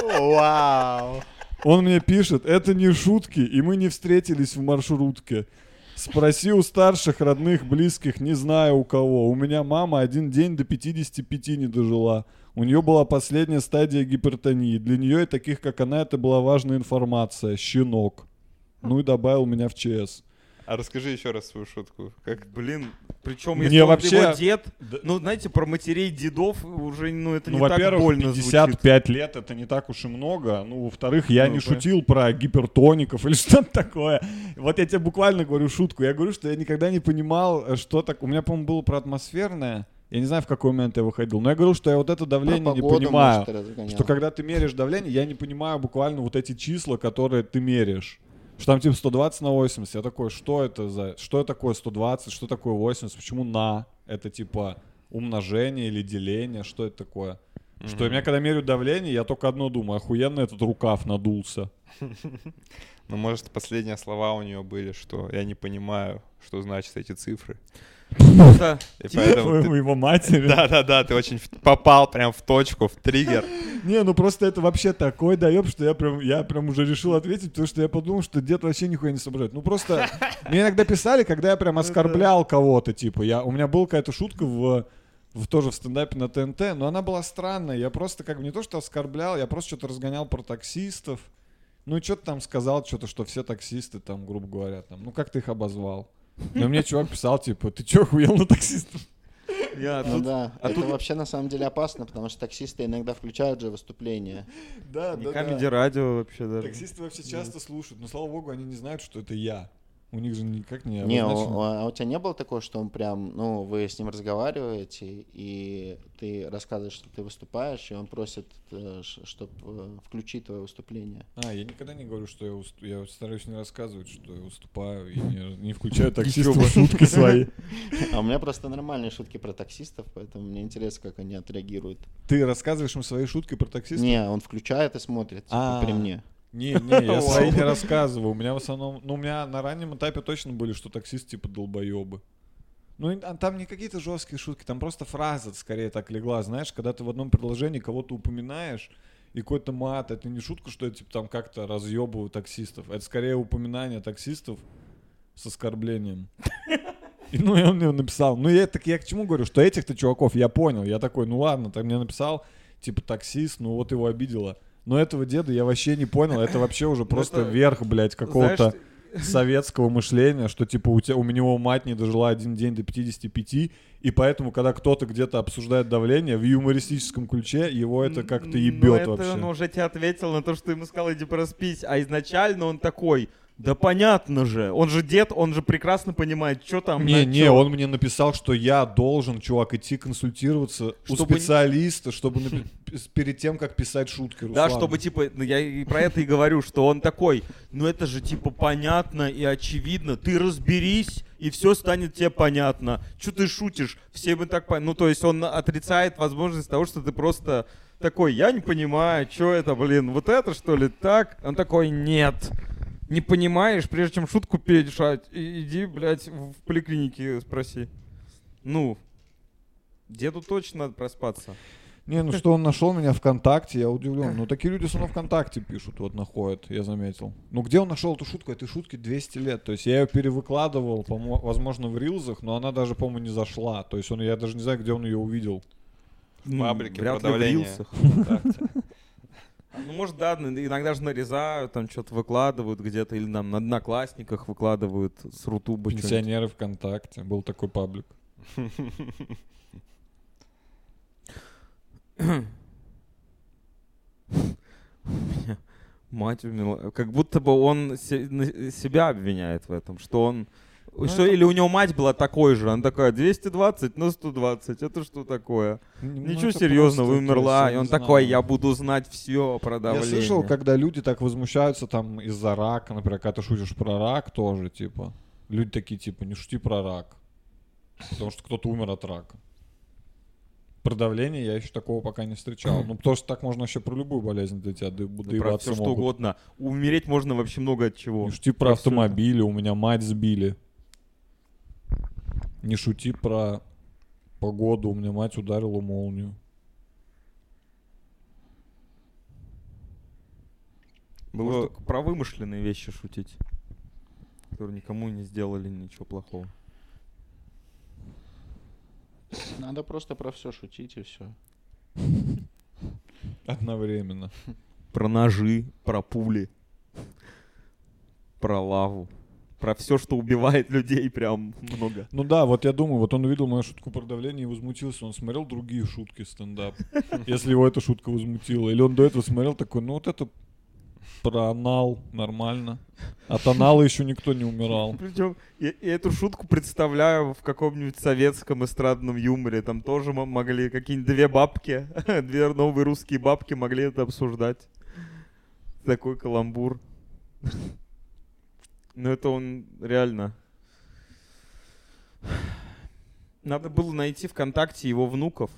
Вау. Он мне пишет, это не шутки, и мы не встретились в маршрутке. Спроси у старших, родных, близких, не знаю у кого. У меня мама один день до 55 не дожила. У нее была последняя стадия гипертонии. Для нее и таких, как она, это была важная информация. Щенок. Ну и добавил меня в ЧС. А расскажи еще раз свою шутку. Как Блин, причем Мне если он вообще- его дед, ну, знаете, про матерей дедов уже, ну, это Ну, не так во-первых, больно звучит. 55 лет это не так уж и много. Ну, во-вторых, я Ну, не да. шутил про гипертоников или что-то такое. Вот я тебе буквально говорю шутку. Я говорю, что я никогда не понимал, э, что так. У меня, по-моему, было про атмосферное. Я не знаю, в какой момент я выходил. Но я говорил, что я вот это давление Про не погоду, понимаю. может. Что когда ты меряешь давление, я не понимаю буквально вот эти числа, которые ты меряешь. Что там типа 120 на 80. Я такой, что это за... Что такое 120, что такое 80, почему на? Это типа умножение или деление, что это такое? Что у меня когда меряют давление, я только одно думаю, охуенно этот рукав надулся. Ну, может, последние слова у нее были, что я не понимаю, что значат эти цифры. И поэтому ты- его матери. Да-да-да, ты очень попал прям в точку, в триггер. Не, ну просто это вообще такой доеб, что я прям, я прям уже решил ответить, потому что я подумал, что дед вообще нихуя не соображает. Ну просто мне иногда писали, когда я прям оскорблял кого-то, типа, я, у меня была какая-то шутка в, в тоже в стендапе на ТНТ, но она была странная. Я просто как бы не то, что оскорблял, я просто что-то разгонял про таксистов. Ну и что-то там сказал, что-то, что все таксисты там, грубо говоря, там, ну как ты их обозвал? Но мне чувак писал, типа, ты чё, охуел на таксистов? Я Ну тут- да, а это тут- вообще на самом деле опасно, потому что таксисты иногда включают же выступления. Да, Не камеди радио вообще даже. Таксисты вообще часто слушают, но слава богу, они не знают, что это я. У них же никак не Не, у- у- а у тебя не было такого, что он прям, ну, вы с ним разговариваете, и ты рассказываешь, что ты выступаешь, и он просит, чтобы включить твое выступление. А, я никогда не говорю, что я, усту- я стараюсь не рассказывать, что я выступаю и не, не включаю таксистов в шутки свои. А у меня просто нормальные шутки про таксистов, поэтому мне интересно, как они отреагируют. Ты рассказываешь им свои шутки про таксистов? Не, он включает и смотрит типа, А. при мне. Не, не, я свои не рассказываю. У меня в основном, ну, у меня на раннем этапе точно были, что таксисты типа долбоебы. Ну, а там не какие-то жесткие шутки, там просто фраза скорее так легла, знаешь, когда ты в одном предложении кого-то упоминаешь, и какой-то мат, это не шутка, что я типа там как-то разъебываю таксистов, это скорее упоминание таксистов с оскорблением. И, ну, и он мне написал. Ну, я, так я к чему говорю, что этих-то чуваков я понял. Я такой, ну ладно, ты мне написал, типа, таксист, ну вот его обидело. Но этого деда я вообще не понял. Это вообще уже просто это, верх, блядь, какого-то советского мышления, что типа у, тебя, у него мать не дожила один день до 55, и поэтому, когда кто-то где-то обсуждает давление, в юмористическом ключе его это как-то Ну, ебет это вообще. он уже тебе ответил на то, что ему сказал, иди проспись. А изначально он такой, да понятно же, он же дед, он же прекрасно понимает, что там. Не, на не, чё. он мне написал, что я должен, чувак, идти консультироваться у Чтобы не- специалиста, чтобы перед тем, как писать шутки. Да, Руслан. чтобы типа, ну, я и про это и говорю, что он такой, ну это же типа понятно и очевидно, ты разберись, и все станет тебе понятно. Че ты шутишь? Все бы так пон- Ну, то есть он отрицает возможность того, что ты просто такой, я не понимаю, что это, блин, вот это что ли так? Он такой, нет. Не понимаешь, прежде чем шутку перешать, иди, блядь, в в поликлинике спроси. Ну, деду точно надо проспаться. Не, ну что он нашел меня ВКонтакте, я удивлен. Ну такие люди все равно ВКонтакте пишут, вот находят, я заметил. Ну где он нашел эту шутку? Этой шутке 200 лет. То есть я ее перевыкладывал, по-моему, возможно, в рилзах, но она даже, по-моему, не зашла. То есть он, я даже не знаю, где он ее увидел. Ну, Фабрики вряд ли в рилсах. ВКонтакте. Ну, может, да, иногда же нарезают, там что-то выкладывают где-то, или там на одноклассниках выкладывают с Рутуба. Пенсионеры ВКонтакте. Был такой паблик. Мать умерла. Как будто бы он себя обвиняет в этом, что он... Ну, что, это- Или у него мать была такой же, она такая, 220 на 120, это что такое? Ну, Ничего серьезного, умерла, и я он такой, я буду знать все про Я давление. слышал, когда люди так возмущаются там из-за рака, например, когда ты шутишь про рак тоже, типа. Люди такие, типа, не шути про рак. Потому что кто-то умер от рака. Про давление я еще такого пока не встречал. Ну, потому что так можно вообще про любую болезнь до тебя до- Ну, про доебаться все что могут. угодно. Умереть можно вообще много от чего. Не шути про Про автомобили, у меня мать сбили. Не шути про погоду, у меня мать ударила молнию. Было только про вымышленные вещи шутить, которые никому не сделали ничего плохого. Надо просто про все шутить и все. Одновременно. Про ножи, про пули, про лаву, про все, что убивает людей, прям много. Ну да, вот я думаю, вот он увидел мою шутку про давление и возмутился. Он смотрел другие шутки стендап. Если его эта шутка возмутила. Или он до этого смотрел такой, ну вот это про анал нормально. От анала еще никто не умирал. Причем я, я эту шутку представляю в каком-нибудь советском эстрадном юморе. Там тоже могли какие-нибудь две бабки, две новые русские бабки могли это обсуждать. Такой каламбур. Ну это он реально. Надо было найти ВКонтакте его внуков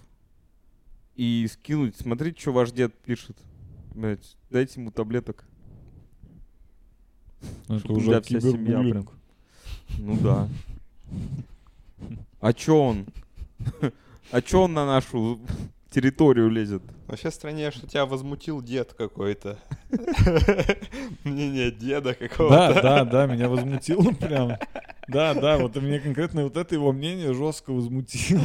и скинуть. Смотрите, что ваш дед пишет. Блядь, дайте ему таблеток. Это Чтобы уже вся семья кибербуллинг. Ну да. А чё он? А чё он на нашу территорию лезет? Вообще страннее, что тебя возмутил дед какой-то. Мнение деда какого-то. Да, да, да, меня возмутило прям. Да, да, вот и мне конкретно вот это его мнение жестко возмутило.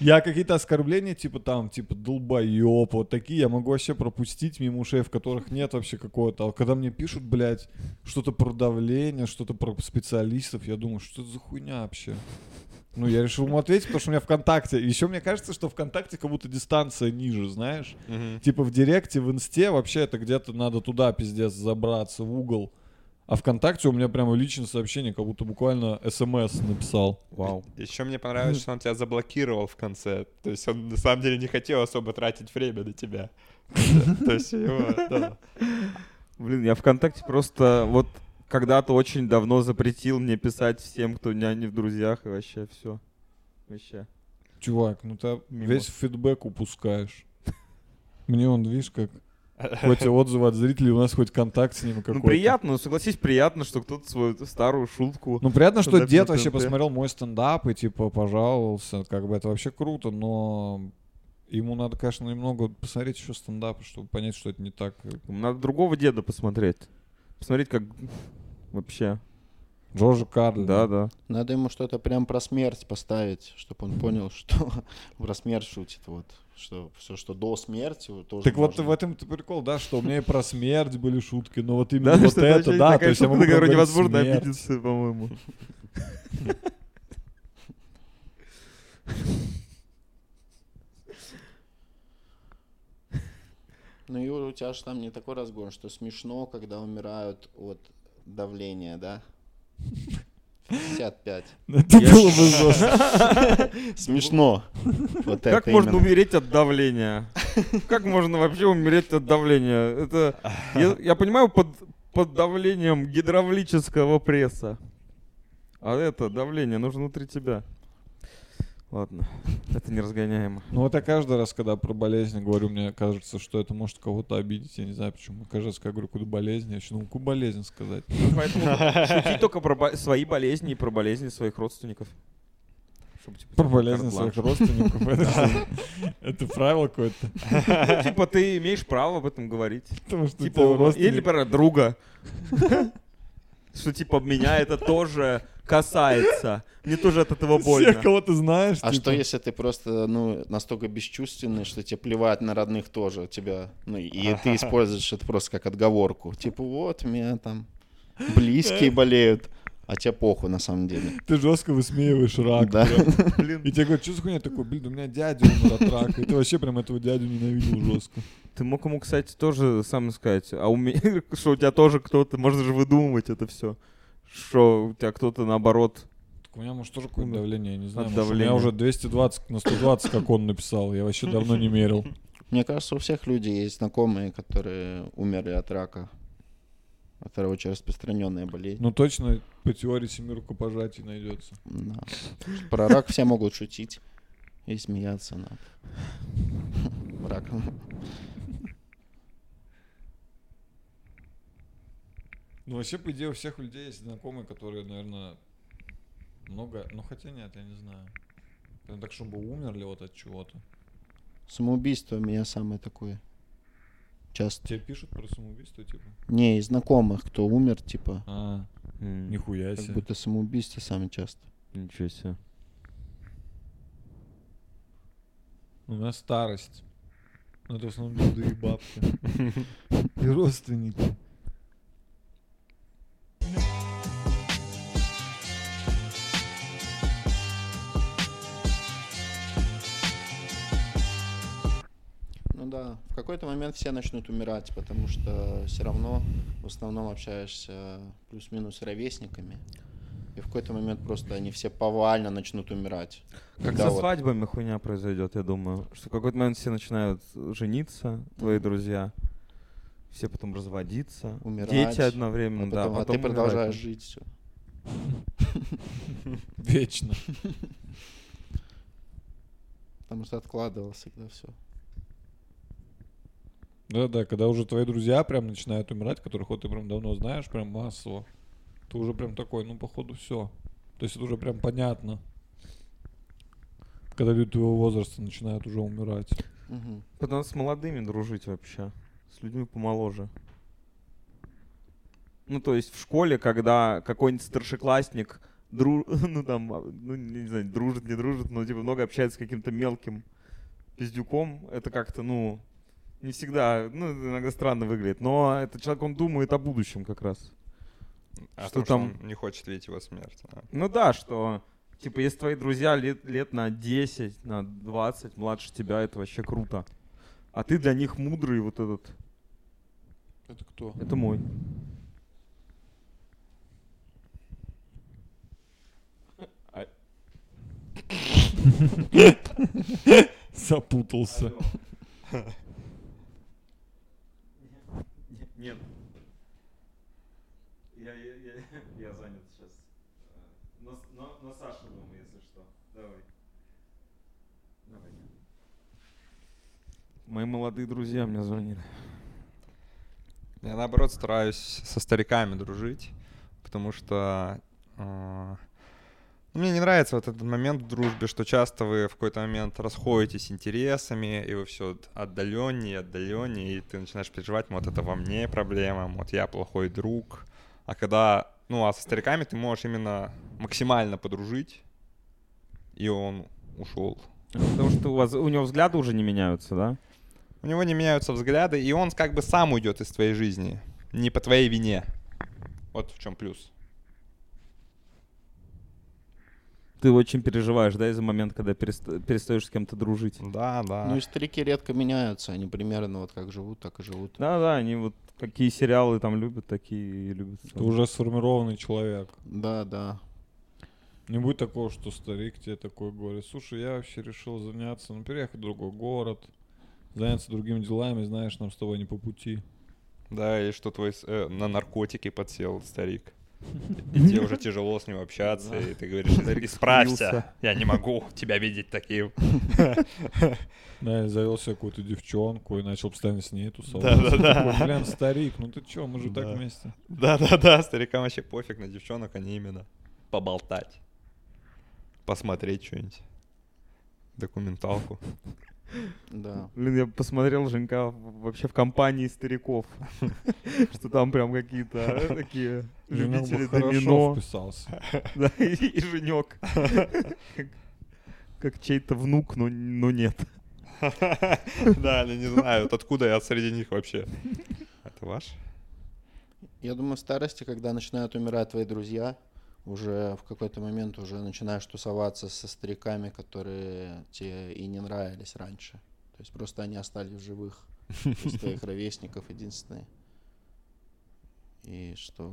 Я какие-то оскорбления, типа там, типа долбоеб, вот такие я могу вообще пропустить мимо ушей, в которых нет вообще какого-то. А когда мне пишут, блядь, что-то про давление, что-то про специалистов, я думаю, что это за хуйня вообще? Ну, я решил ему ответить, потому что у меня ВКонтакте. Еще мне кажется, что ВКонтакте как будто дистанция ниже, знаешь? Мгм. Типа в Директе, в Инсте вообще это где-то надо туда, пиздец, забраться, в угол. А ВКонтакте у меня прямо личное сообщение, как будто буквально смс написал. Вау. Еще мне понравилось, что он тебя заблокировал в конце. То есть он на самом деле не хотел особо тратить время на тебя. То есть его, да. Блин, я ВКонтакте просто вот когда-то очень давно запретил мне писать всем, кто у меня не в друзьях, и вообще все. Вообще. Чувак, ну ты Мимо. весь фидбэк упускаешь. Мне он, видишь, как Хоть отзывы от зрителей, у нас хоть контакт с ними какой-то. Ну приятно, ну согласись, приятно, что кто-то свою старую шутку. Ну, приятно, что дед вообще посмотрел мой стендап и, типа, пожаловался. Как бы это вообще круто, но ему надо, конечно, немного посмотреть еще стендапа, чтобы понять, что это не так. Надо другого деда посмотреть. Посмотреть, как вообще. Джорджа Карлина. Да, да. Надо ему что-то прям про смерть поставить, чтобы он понял, что про смерть шутит. Вот. Что все, что до смерти, вот тоже Так вот можно. в этом прикол, да, что у меня и про смерть были шутки, но вот именно Да, вот это, да, то есть я могу на говорить невозможно смерть. обидеться, по-моему. Ну, Юра, у тебя же там не такой разгон, что смешно, когда умирают от давления, да? 55. Это было бы жестко. Смешно. Вот Как это можно именно. умереть от давления? Как можно вообще умереть от давления? Это я, я понимаю под под давлением гидравлического пресса. А это давление нужно внутри тебя. Ладно, это неразгоняемо. Ну вот я каждый раз, когда про болезнь говорю, мне кажется, что это может кого-то обидеть. Я не знаю почему. Раз, когда я говорю, какую болезнь, я еще ну какую болезнь сказать. Поэтому шути только про свои болезни и про болезни своих родственников. Чтобы, типа, Про болезни своих родственников. Это правило какое-то. Ну, Типа ты имеешь право об этом говорить. Потому что у Типа, тебя или про друга. Что типа меня это тоже касается. Мне тоже от этого Всех, больно. кого ты знаешь. А типа. что если ты просто, ну, настолько бесчувственный, что тебе плевать на родных тоже тебя, ну, и ты используешь это просто как отговорку. Типа, вот, у меня там близкие болеют, а тебе похуй на самом деле. Ты жестко высмеиваешь рак. Да. Блин, И тебе говорят, что за хуйня такой, блин, у меня дядя умер от рака. И ты вообще прям этого дядю ненавидел жестко. ты мог ему, кстати, тоже сам сказать, а у меня, что у тебя тоже кто-то, можно же выдумывать это все. Что у тебя кто-то наоборот. Так у меня, может, тоже какое-то давление, я не знаю. От может, У меня давления. уже 220 на 120, как он написал. Я вообще давно не мерил. Мне кажется, у всех людей есть знакомые, которые умерли от рака. Это очень распространенная болезнь. Ну, точно по теории семи рукопожатий найдется. Да. Про рак все могут шутить и смеяться над раком. Ну, вообще, по идее, у всех людей есть знакомые, которые, наверное, много... Ну, хотя нет, я не знаю. Прям так, чтобы умерли вот от чего-то. Самоубийство у меня самое такое. Часто. Тебе пишут про самоубийство, типа? Не, из знакомых, кто умер, типа, А, М, нихуя как себе. будто самоубийство самое часто. Ничего себе. У нас старость. Ну, это в основном деды и бабки. И родственники. Да, в какой-то момент все начнут умирать, потому что все равно в основном общаешься плюс-минус с ровесниками. И в какой-то момент просто они все повально начнут умирать. Как Когда со вот- свадьбами хуйня произойдет, я думаю. Что в какой-то момент все начинают жениться, твои друзья. Все потом разводиться. Умирать. Дети А, одновременно, да. потом- а потом ты продолжаешь умирать. жить все. Вечно. Потому что откладывал всегда все. Да-да, когда уже твои друзья прям начинают умирать, которых вот ты прям давно знаешь, прям массово, ты уже прям такой, ну, походу, все. То есть это уже прям понятно. Когда люди твоего возраста начинают уже умирать. Потому с молодыми дружить вообще. С людьми помоложе. Ну, то есть в школе, когда какой-нибудь старшеклассник дру... ну, там, ну, не знаю, дружит, не дружит, но, типа, много общается с каким-то мелким пиздюком, это как-то, ну, не всегда, ну, иногда странно выглядит, но этот человек, он думает о будущем как раз. А Что что там? там не хочет видеть его смерть. а. Ну да, что, типа, если твои друзья лет, лет на 10, на 20 младше тебя, это вообще круто. А ты для них мудрый вот этот. Это кто? Это мой. Запутался. Нет. Я, я, я, я занят сейчас. На, на, на Сашу дома, если что. Давай. Давай. Мои молодые друзья мне звонили. Я наоборот стараюсь со стариками дружить, потому что э, мне не нравится вот этот момент в дружбе, что часто вы в какой-то момент расходитесь интересами, и вы все отдаленнее, отдаленнее, и ты начинаешь переживать, вот это во мне проблема, вот я плохой друг. А когда, ну, а со стариками ты можешь именно максимально подружить, и он ушел. Потому что у, вас, у него взгляды уже не меняются, да? У него не меняются взгляды, и он как бы сам уйдет из твоей жизни, не по твоей вине. Вот в чем плюс. Ты очень переживаешь, да, из-за момента, когда переста- перестаешь с кем-то дружить. Да, да. Ну и старики редко меняются, они примерно вот как живут, так и живут. Да-да, они вот какие сериалы там любят, такие и любят. Ты уже сформированный человек. Да, да. Не будет такого, что старик тебе такой говорит, слушай, я вообще решил заняться, ну, переехать в другой город, заняться другими делами, знаешь, нам с тобой не по пути. Да, и что твой э, на наркотики подсел старик. И тебе уже тяжело с ним общаться, и ты говоришь, Старик исправься, я не могу тебя видеть таким. Да, или завел себе какую-то девчонку и начал постоянно с ней тусоваться. Да-да-да. Такой, Блин, старик, ну ты чё, мы же так Да. вместе. Да-да-да, старикам вообще пофиг на девчонок, они именно поболтать, посмотреть что-нибудь, документалку. Да. Блин, я посмотрел Женька вообще в компании стариков. Что там прям какие-то а, такие любители хорошо домино. вписался. Да, и, Женек. Как- чей-то внук, но, но нет. Да, они не знают, откуда я среди них вообще. Это ваш? Я думаю, в старости, когда начинают умирать твои друзья, уже в какой-то момент уже начинаешь тусоваться со стариками, которые тебе и не нравились раньше. То есть просто они остались в живых. Из твоих ровесников единственные. И что...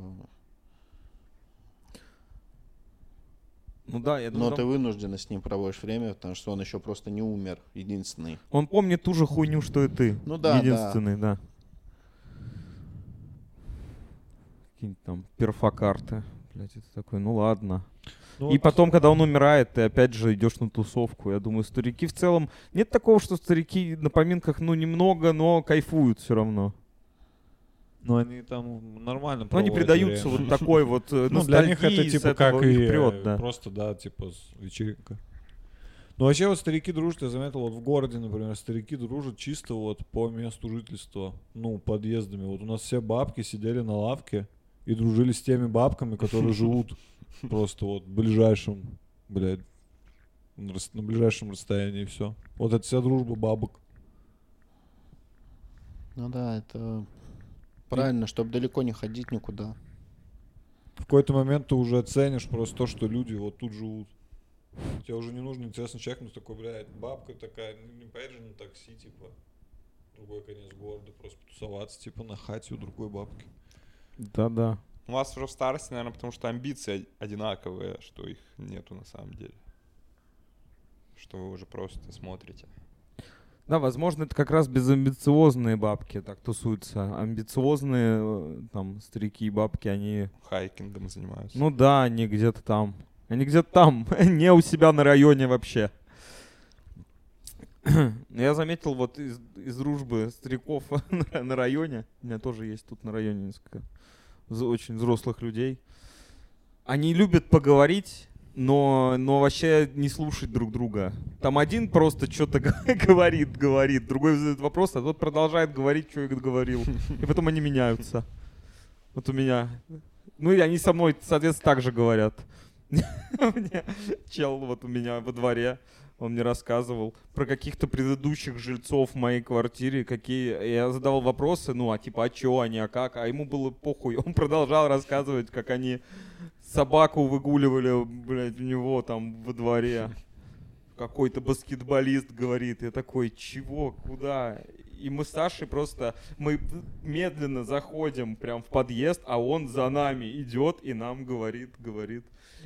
Ну да, я Но думаю, ты вынужденно с ним проводишь время, потому что он еще просто не умер, единственный. он помнит ту же хуйню, что и ты. Ну да, да. Единственный, да. Какие-нибудь там перфокарты. Блять, это такой, ну ладно. Ну И потом, когда он умирает, ты опять же идешь на тусовку. Я думаю, старики в целом... Нет такого, что старики на поминках, ну, немного, но кайфуют все равно. Ну, они там нормально Но они предаются время. вот такой вот э, Ну, для них это типа как и прет, да. просто, да, типа с- вечеринка. Ну, вообще вот старики дружат, я заметил, вот в городе, например, старики дружат чисто вот по месту жительства, ну, подъездами. Вот у нас все бабки сидели на лавке и дружили с теми бабками, которые живут просто вот в ближайшем, блядь, на ближайшем расстоянии и все. Вот это вся дружба бабок. Ну да, это правильно, чтобы далеко не ходить никуда. В какой-то момент ты уже ценишь просто то, что люди вот тут живут. Тебе уже не нужно интересный человек, но ты такой, блядь, бабка такая, ну, не поедешь же на такси, типа, другой конец города, просто потусоваться, типа, на хате у другой бабки. Да-да. У вас уже в старости, наверное, потому что амбиции одинаковые, что их нету на самом деле. Что вы уже просто смотрите. Да, возможно, это как раз безамбициозные бабки так тусуются. Амбициозные э, там старики и бабки, они... Хайкингом занимаются. Ну да, они где-то там. Они где-то там, не у себя на районе вообще. Я заметил вот из, из дружбы стариков на, на районе, у меня тоже есть тут на районе несколько очень взрослых людей. Они любят поговорить, но, но вообще не слушать друг друга. Там один просто что-то говорит, говорит, другой задает вопрос, а тот продолжает говорить, что и говорил. И потом они меняются. Вот у меня. Ну и они со мной, соответственно, так же говорят. Чел вот у меня во дворе, он мне рассказывал про каких-то предыдущих жильцов в моей квартире, какие... Я задавал вопросы, ну, а типа, а чё они, а как? А ему было похуй. Он продолжал рассказывать, как они собаку выгуливали, блядь, у него там во дворе. Какой-то баскетболист говорит. Я такой, чего, куда? И мы с Сашей просто, мы медленно заходим прям в подъезд, а он за нами идет и нам говорит, говорит.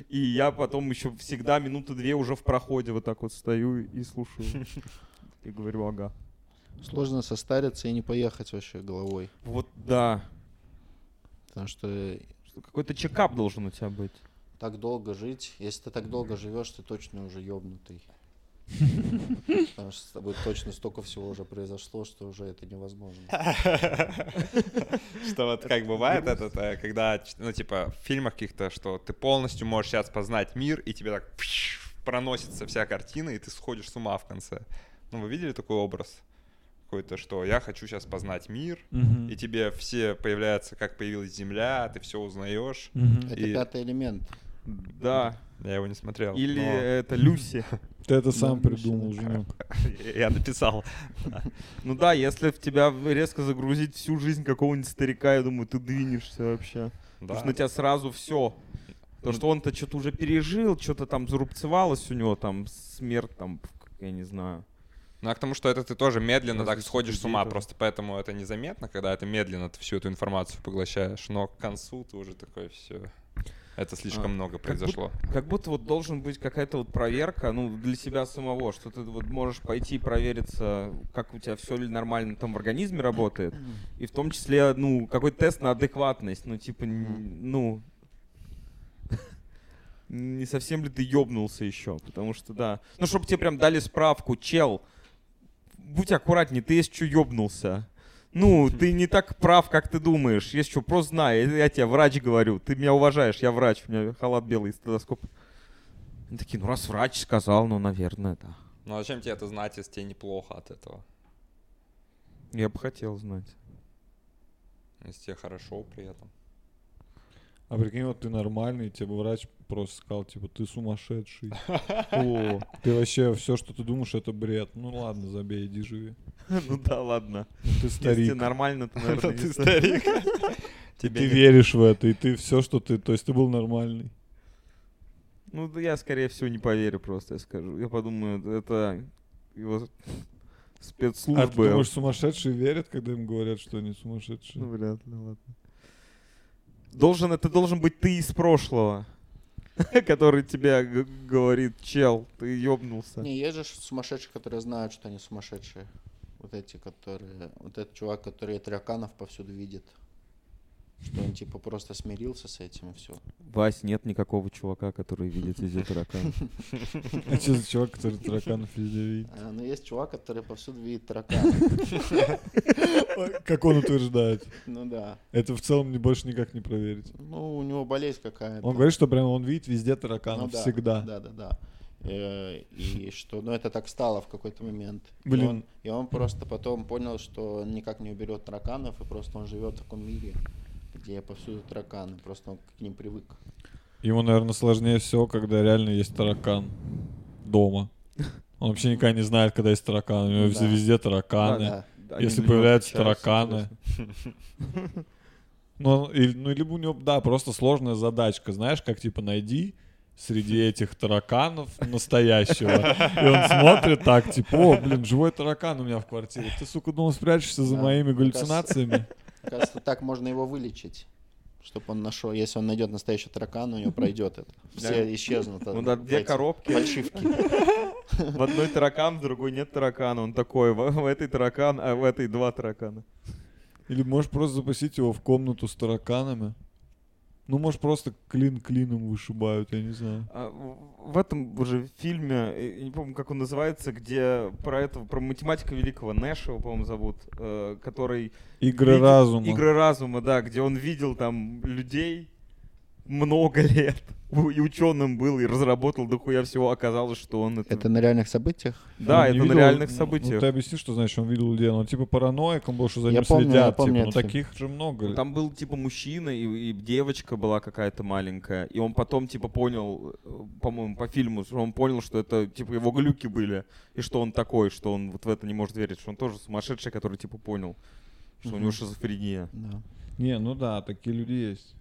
И я потом еще всегда минуты две уже в проходе вот так вот стою и слушаю. И говорю, ага. Сложно состариться и не поехать вообще головой. Вот да. Потому что Какой-то чекап должен у тебя быть. так долго жить, если ты так долго живешь, ты точно уже ёбнутый. Потому что с тобой точно столько всего уже произошло, что уже это невозможно. Что вот как бывает этот, когда, ну, типа, в фильмах каких-то, что ты полностью можешь сейчас познать мир, и тебе так проносится вся картина, и ты сходишь с ума в конце. Ну, вы видели такой образ? Какой-то, что я хочу сейчас познать мир, и тебе все появляются, как появилась Земля, ты все узнаешь. Это пятый элемент. Да. Я его не смотрел. Или но это Люси. Ты это сам придумал. Женек. Я написал. Ну да, если в тебя резко загрузить всю жизнь какого-нибудь старика, я думаю, ты двинешься вообще. Потому что на тебя сразу все. То, что он-то что-то уже пережил, что-то там зарубцевалось у него, там, смерть, там, я не знаю. Ну, а к тому, что это ты тоже медленно Разве так сходишь с ума, тоже? просто поэтому это незаметно, когда ты медленно ты всю эту информацию поглощаешь, но к концу ты уже такой, все, это слишком А, много как будто- произошло. Как будто вот должен быть какая-то вот проверка, ну, для себя самого, что ты вот можешь пойти провериться, как у тебя все ли нормально там в организме работает, и в том числе, ну, какой-то тест на адекватность, ну, типа, ну, не совсем ли ты ёбнулся еще, потому что, да. Ну, чтобы тебе прям дали справку, чел, будь аккуратней, ты есть что ёбнулся. Ну, ты не так прав, как ты думаешь. Есть что, просто знай. Я, тебе врач говорю. Ты меня уважаешь, я врач. У меня халат белый, стетоскоп. Они такие, ну раз врач сказал, ну, наверное, да. Ну, а зачем тебе это знать, если тебе неплохо от этого? Я бы хотел знать. Если тебе хорошо при этом. А прикинь, вот ты нормальный, тебе врач просто сказал, типа, ты сумасшедший. О, Ты вообще, все, что ты думаешь, это бред. Ну ладно, забей, иди живи. ну да, ладно. Ну, Ты Если старик. нормально, то, наверное, Ты старик. Ты веришь в это, и ты все, что ты... То есть ты был нормальный. Ну, я, скорее всего, не поверю просто, я скажу. Я подумаю, это его А ты спецслужбы. думаешь, сумасшедшие верят, когда им говорят, что они сумасшедшие? Ну, вряд ли, ладно. Должен, это должен быть ты из прошлого, который тебе говорит, чел, ты ёбнулся. Не, есть же сумасшедшие, которые знают, что они сумасшедшие. Вот эти, которые... Вот этот чувак, который тараканов повсюду видит. Что он типа просто смирился с этим и все. Вась, нет никакого чувака, который видит везде таракан. А что за чувак, который тараканов везде видит? А, но есть чувак, который повсюду видит тараканов. Как он утверждает. Ну да. Это в целом не больше никак не проверить. Ну, у него болезнь какая-то. Он говорит, что прям он видит везде Ну тараканов да, всегда. Да, да, да. Э, И что, ну это так стало в какой-то момент. И Блин. он- И он просто потом понял, что он никак не уберет тараканов, и просто он живет в таком мире, где повсюду тараканы, просто он к ним привык. Ему, наверное, сложнее всего, когда реально есть таракан дома. Он вообще никогда не знает, когда есть таракан. У него Да. везде тараканы. Да, Они Если появляются тараканы. Ну, и- ну, либо у него, да, просто сложная задачка. Знаешь, как типа найди среди этих тараканов настоящего. И он смотрит так, типа, о, блин, живой таракан у меня в квартире. Ты, сука, думал, спрячешься за Да, моими галлюцинациями? Кажется, так можно его вылечить. Чтобы он нашел, если он найдет настоящего таракана, у него пройдет это. Все Да. исчезнут. Ну да, две коробки. Фальшивки. В одной таракан, в другой нет таракана. Он такой, в, в этой таракан, а в этой два таракана. Или можешь просто запустить его в комнату с тараканами? Ну, может, просто клин клином вышибают, я не знаю. А в- этом уже фильме, я не помню, как он называется, где про этого, про математика великого Нэша, его, по-моему, зовут, э, который... Игры видел- разума. Игры разума, да, где он видел там людей много лет, и ученым был, и разработал дохуя всего, оказалось, что он это... Это на реальных событиях? Да, Он это не на видел- реальных ну, событиях. Ну, ты объясни, что значит, он видел людей. Он типа параноик, он был, что за Я ним помню, я следят. помню типа, ну, таких же много. Ну, Там был типа мужчина и, и девочка была какая-то маленькая, и он потом типа понял, э, по-моему, по фильму, что он понял, что это типа его глюки были, и что он такой, что он вот в это не может верить, что он тоже сумасшедший, который типа понял, что у него шизофрения. Да. Не, ну да, такие люди есть.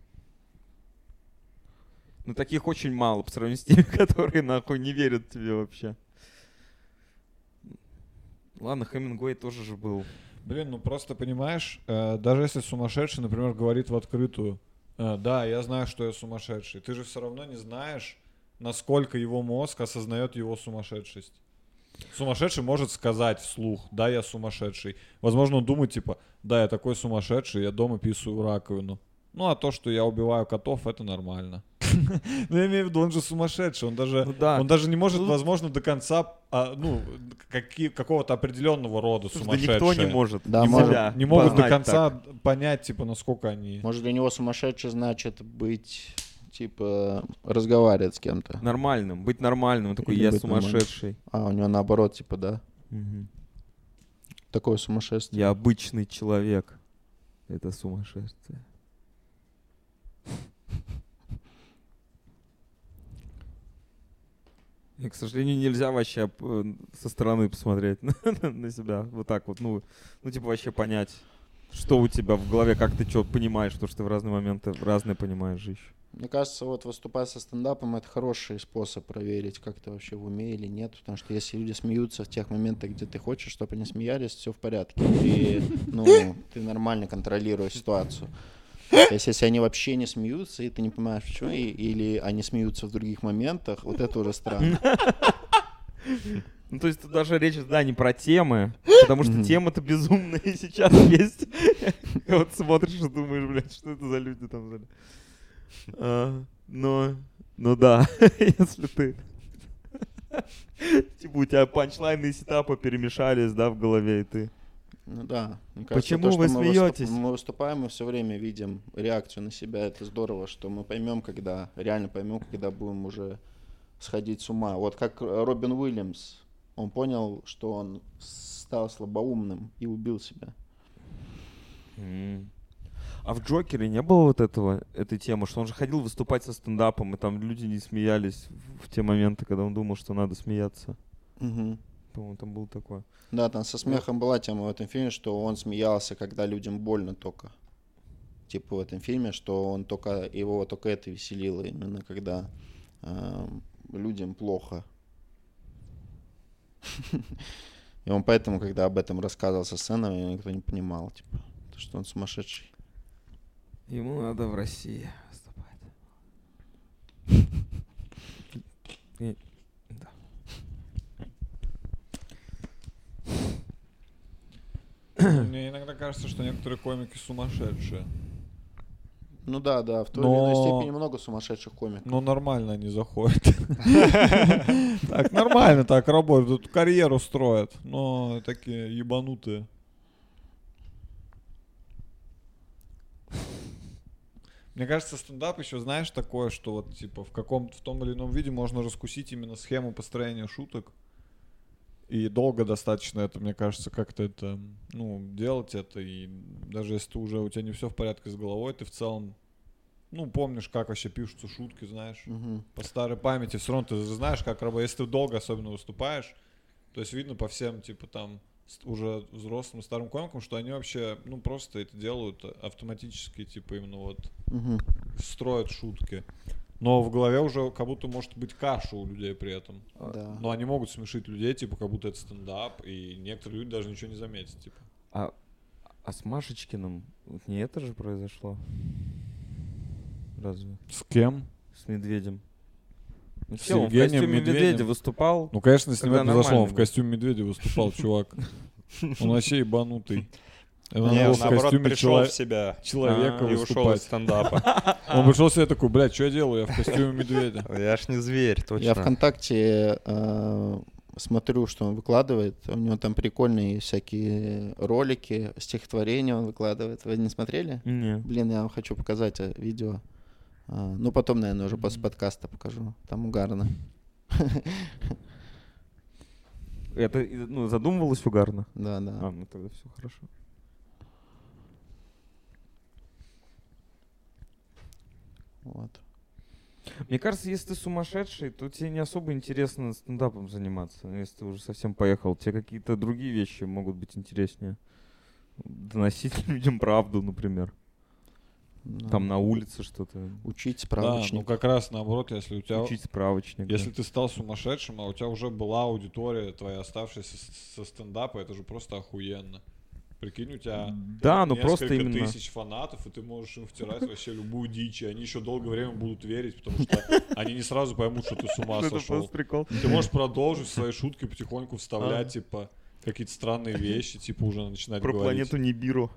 Но таких очень мало по сравнению с теми, которые нахуй не верят тебе вообще. Ладно, Хемингуэй тоже же был. Блин, ну просто понимаешь, э, даже если сумасшедший, например, говорит в открытую, э, да, я знаю, что я сумасшедший, ты же все равно не знаешь, насколько его мозг осознает его сумасшедшесть. Сумасшедший может сказать вслух, да, я сумасшедший. Возможно, он думает, типа, да, я такой сумасшедший, я дома писаю раковину. Ну, а то, что я убиваю котов, это нормально. Ну, я имею в виду, он же сумасшедший, он даже, Ну да. он даже не может, Ну, возможно, до конца, а, ну, какие, какого-то определенного рода Слушай, да никто не может. Да, не, может, могут, не могут до конца так. понять, типа, насколько они... Может, для него сумасшедший значит быть, типа, разговаривать с кем-то. Нормальным, быть нормальным. Он такой, Или я быть нормальным. сумасшедший. А, у него наоборот, типа, да. Мгм. Такое сумасшествие. Я обычный человек. Это сумасшествие. И, к сожалению, нельзя вообще э, со стороны посмотреть на, себя. Вот так вот. Ну, ну, типа, вообще понять, что у тебя в голове, как ты что понимаешь, потому что ты в разные моменты разные понимаешь жизнь. Мне кажется, вот выступать со стендапом это хороший способ проверить, как ты вообще в уме или нет. Потому что если люди смеются в тех моментах, где ты хочешь, чтобы они смеялись, все в порядке. И ну, ты нормально контролируешь ситуацию. То есть, если они вообще не смеются, и ты не понимаешь, почему, и- или они смеются в других моментах, вот это уже странно. Ну, то есть тут даже речь, да, не про темы, потому что Мгм. темы-то безумные сейчас есть. Вот смотришь и думаешь, блядь, что это за люди там за... А, Но, ну да, если ты... Типа у тебя панчлайны и сетапы перемешались, да, в голове, и ты... Ну да. Мне кажется, Почему то, вы что мы выступ- смеетесь? Мы выступаем, мы все время видим реакцию на себя. Это здорово, что мы поймем, когда, реально поймем, когда будем уже сходить с ума. Вот как Робин Уильямс, он понял, что он стал слабоумным и убил себя. А в Джокере не было вот этого, этой темы, что он же ходил выступать со стендапом, и там люди не смеялись в те моменты, когда он думал, что надо смеяться. Мгм. По-моему, там было такое. Да, там со смехом была тема в этом фильме, что он смеялся, когда людям больно только. Типа в этом фильме, что он только его только это веселило, именно когда эм, людям плохо. И он поэтому, когда об этом рассказывал со сцены, никто не понимал, типа, то, что он сумасшедший. Ему надо в России выступать. И- да. Мне иногда кажется, что некоторые комики сумасшедшие. Ну да, да, в той или иной Но- степени много сумасшедших комиков. Но нормально они заходят. Так, нормально так работают, тут карьеру строят, но такие ебанутые. Мне кажется, стендап еще, знаешь, такое, что вот, типа, в каком в том или ином виде можно раскусить именно схему построения шуток. И долго достаточно это, мне кажется, как-то это, ну, делать это. И даже если ты уже, у тебя не все в порядке с головой, ты в целом, ну, помнишь, как вообще пишутся шутки, знаешь Мгм. по старой памяти, все равно ты знаешь, как работать. Если ты долго особенно выступаешь, то есть видно по всем, типа, там, уже взрослым старым комикам, что они вообще, ну, просто это делают автоматически, типа, именно вот Мгм. строят шутки. Но в голове уже как будто может быть каша у людей при этом. Да. Но они могут смешить людей, типа, как будто это стендап, и некоторые люди даже ничего не заметят, типа. А, а с Машечкиным вот не это же произошло? Разве? С кем? С Медведем. Ну, С чё, он в костюме Медведем? медведя выступал. Ну, конечно, с ним это произошло. Он в костюме медведя выступал, чувак. Он вообще ебанутый. Он Не, он в наоборот костюме пришел чело- в себя человека А, и ушел из стендапа. Он пришел себе такой, блядь, что я делаю? Я в костюме медведя. Я ж не зверь, точно. Я ВКонтакте э, смотрю, что он выкладывает. У него там прикольные всякие ролики, стихотворения он выкладывает. Вы не смотрели? Не. Блин, я вам хочу показать э, видео. А, ну, потом, наверное, уже после подкаста покажу. Там угарно. Это, ну, задумывалось угарно? Да, А, да. ну тогда все хорошо. Вот. Мне кажется, если ты сумасшедший, то тебе не особо интересно стендапом заниматься. Если ты уже совсем поехал, тебе какие-то другие вещи могут быть интереснее. Доносить людям правду, например. Да. Там на улице что-то. Учить Да, справочник. ну как раз наоборот, если у тебя... Учить справочник. да. Если ты стал сумасшедшим, а у тебя уже была аудитория твоя оставшаяся со стендапа, это же просто охуенно. Прикинь, у тебя Да, ну просто именно. тысяч фанатов, и ты можешь им втирать вообще любую дичь, и они еще долгое время будут верить, потому что они не сразу поймут, что ты с ума сошел. Ты можешь продолжить свои шутки потихоньку вставлять, А. типа, какие-то странные вещи, типа уже начинать Про говорить. планету Нибиру.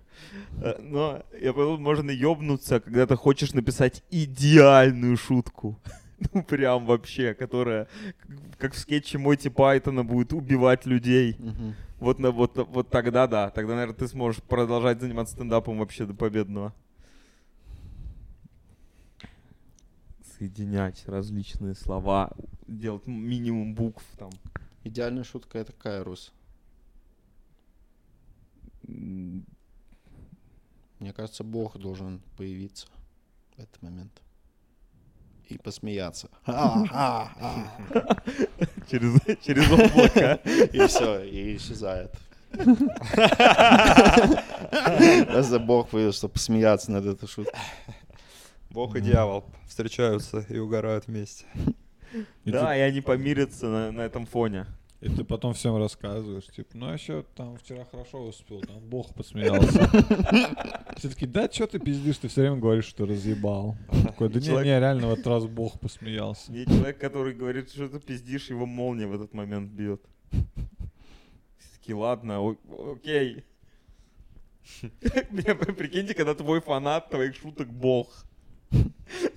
Э, Но я подумал, можно ёбнуться, когда ты хочешь написать идеальную шутку. Ну, прям вообще, которая, как в скетче Моти Пайтона, будет убивать людей. Мгм. Вот, на, вот, вот тогда да. Тогда, наверное, ты сможешь продолжать заниматься стендапом вообще до победного. Соединять различные слова, делать минимум букв там. Идеальная шутка это какая, Рус? М, Мне кажется, Бог должен появиться в этот момент. И посмеяться. Через, через облако. И все, и исчезает. Просто Бог появился, чтобы посмеяться над этой шуткой. Бог и дьявол встречаются и угорают вместе. Да, и они помирятся на, на этом фоне. И ты потом всем рассказываешь, типа, ну а что там вчера хорошо успел, там Бог посмеялся. Все таки да, что ты пиздишь, ты все время говоришь, что разъебал. Такой, да не, не, реально в этот раз Бог посмеялся. Мне человек, который говорит, что ты пиздишь, его молния в этот момент бьет. Все таки ладно, окей. Прикиньте, когда твой фанат твоих шуток бог.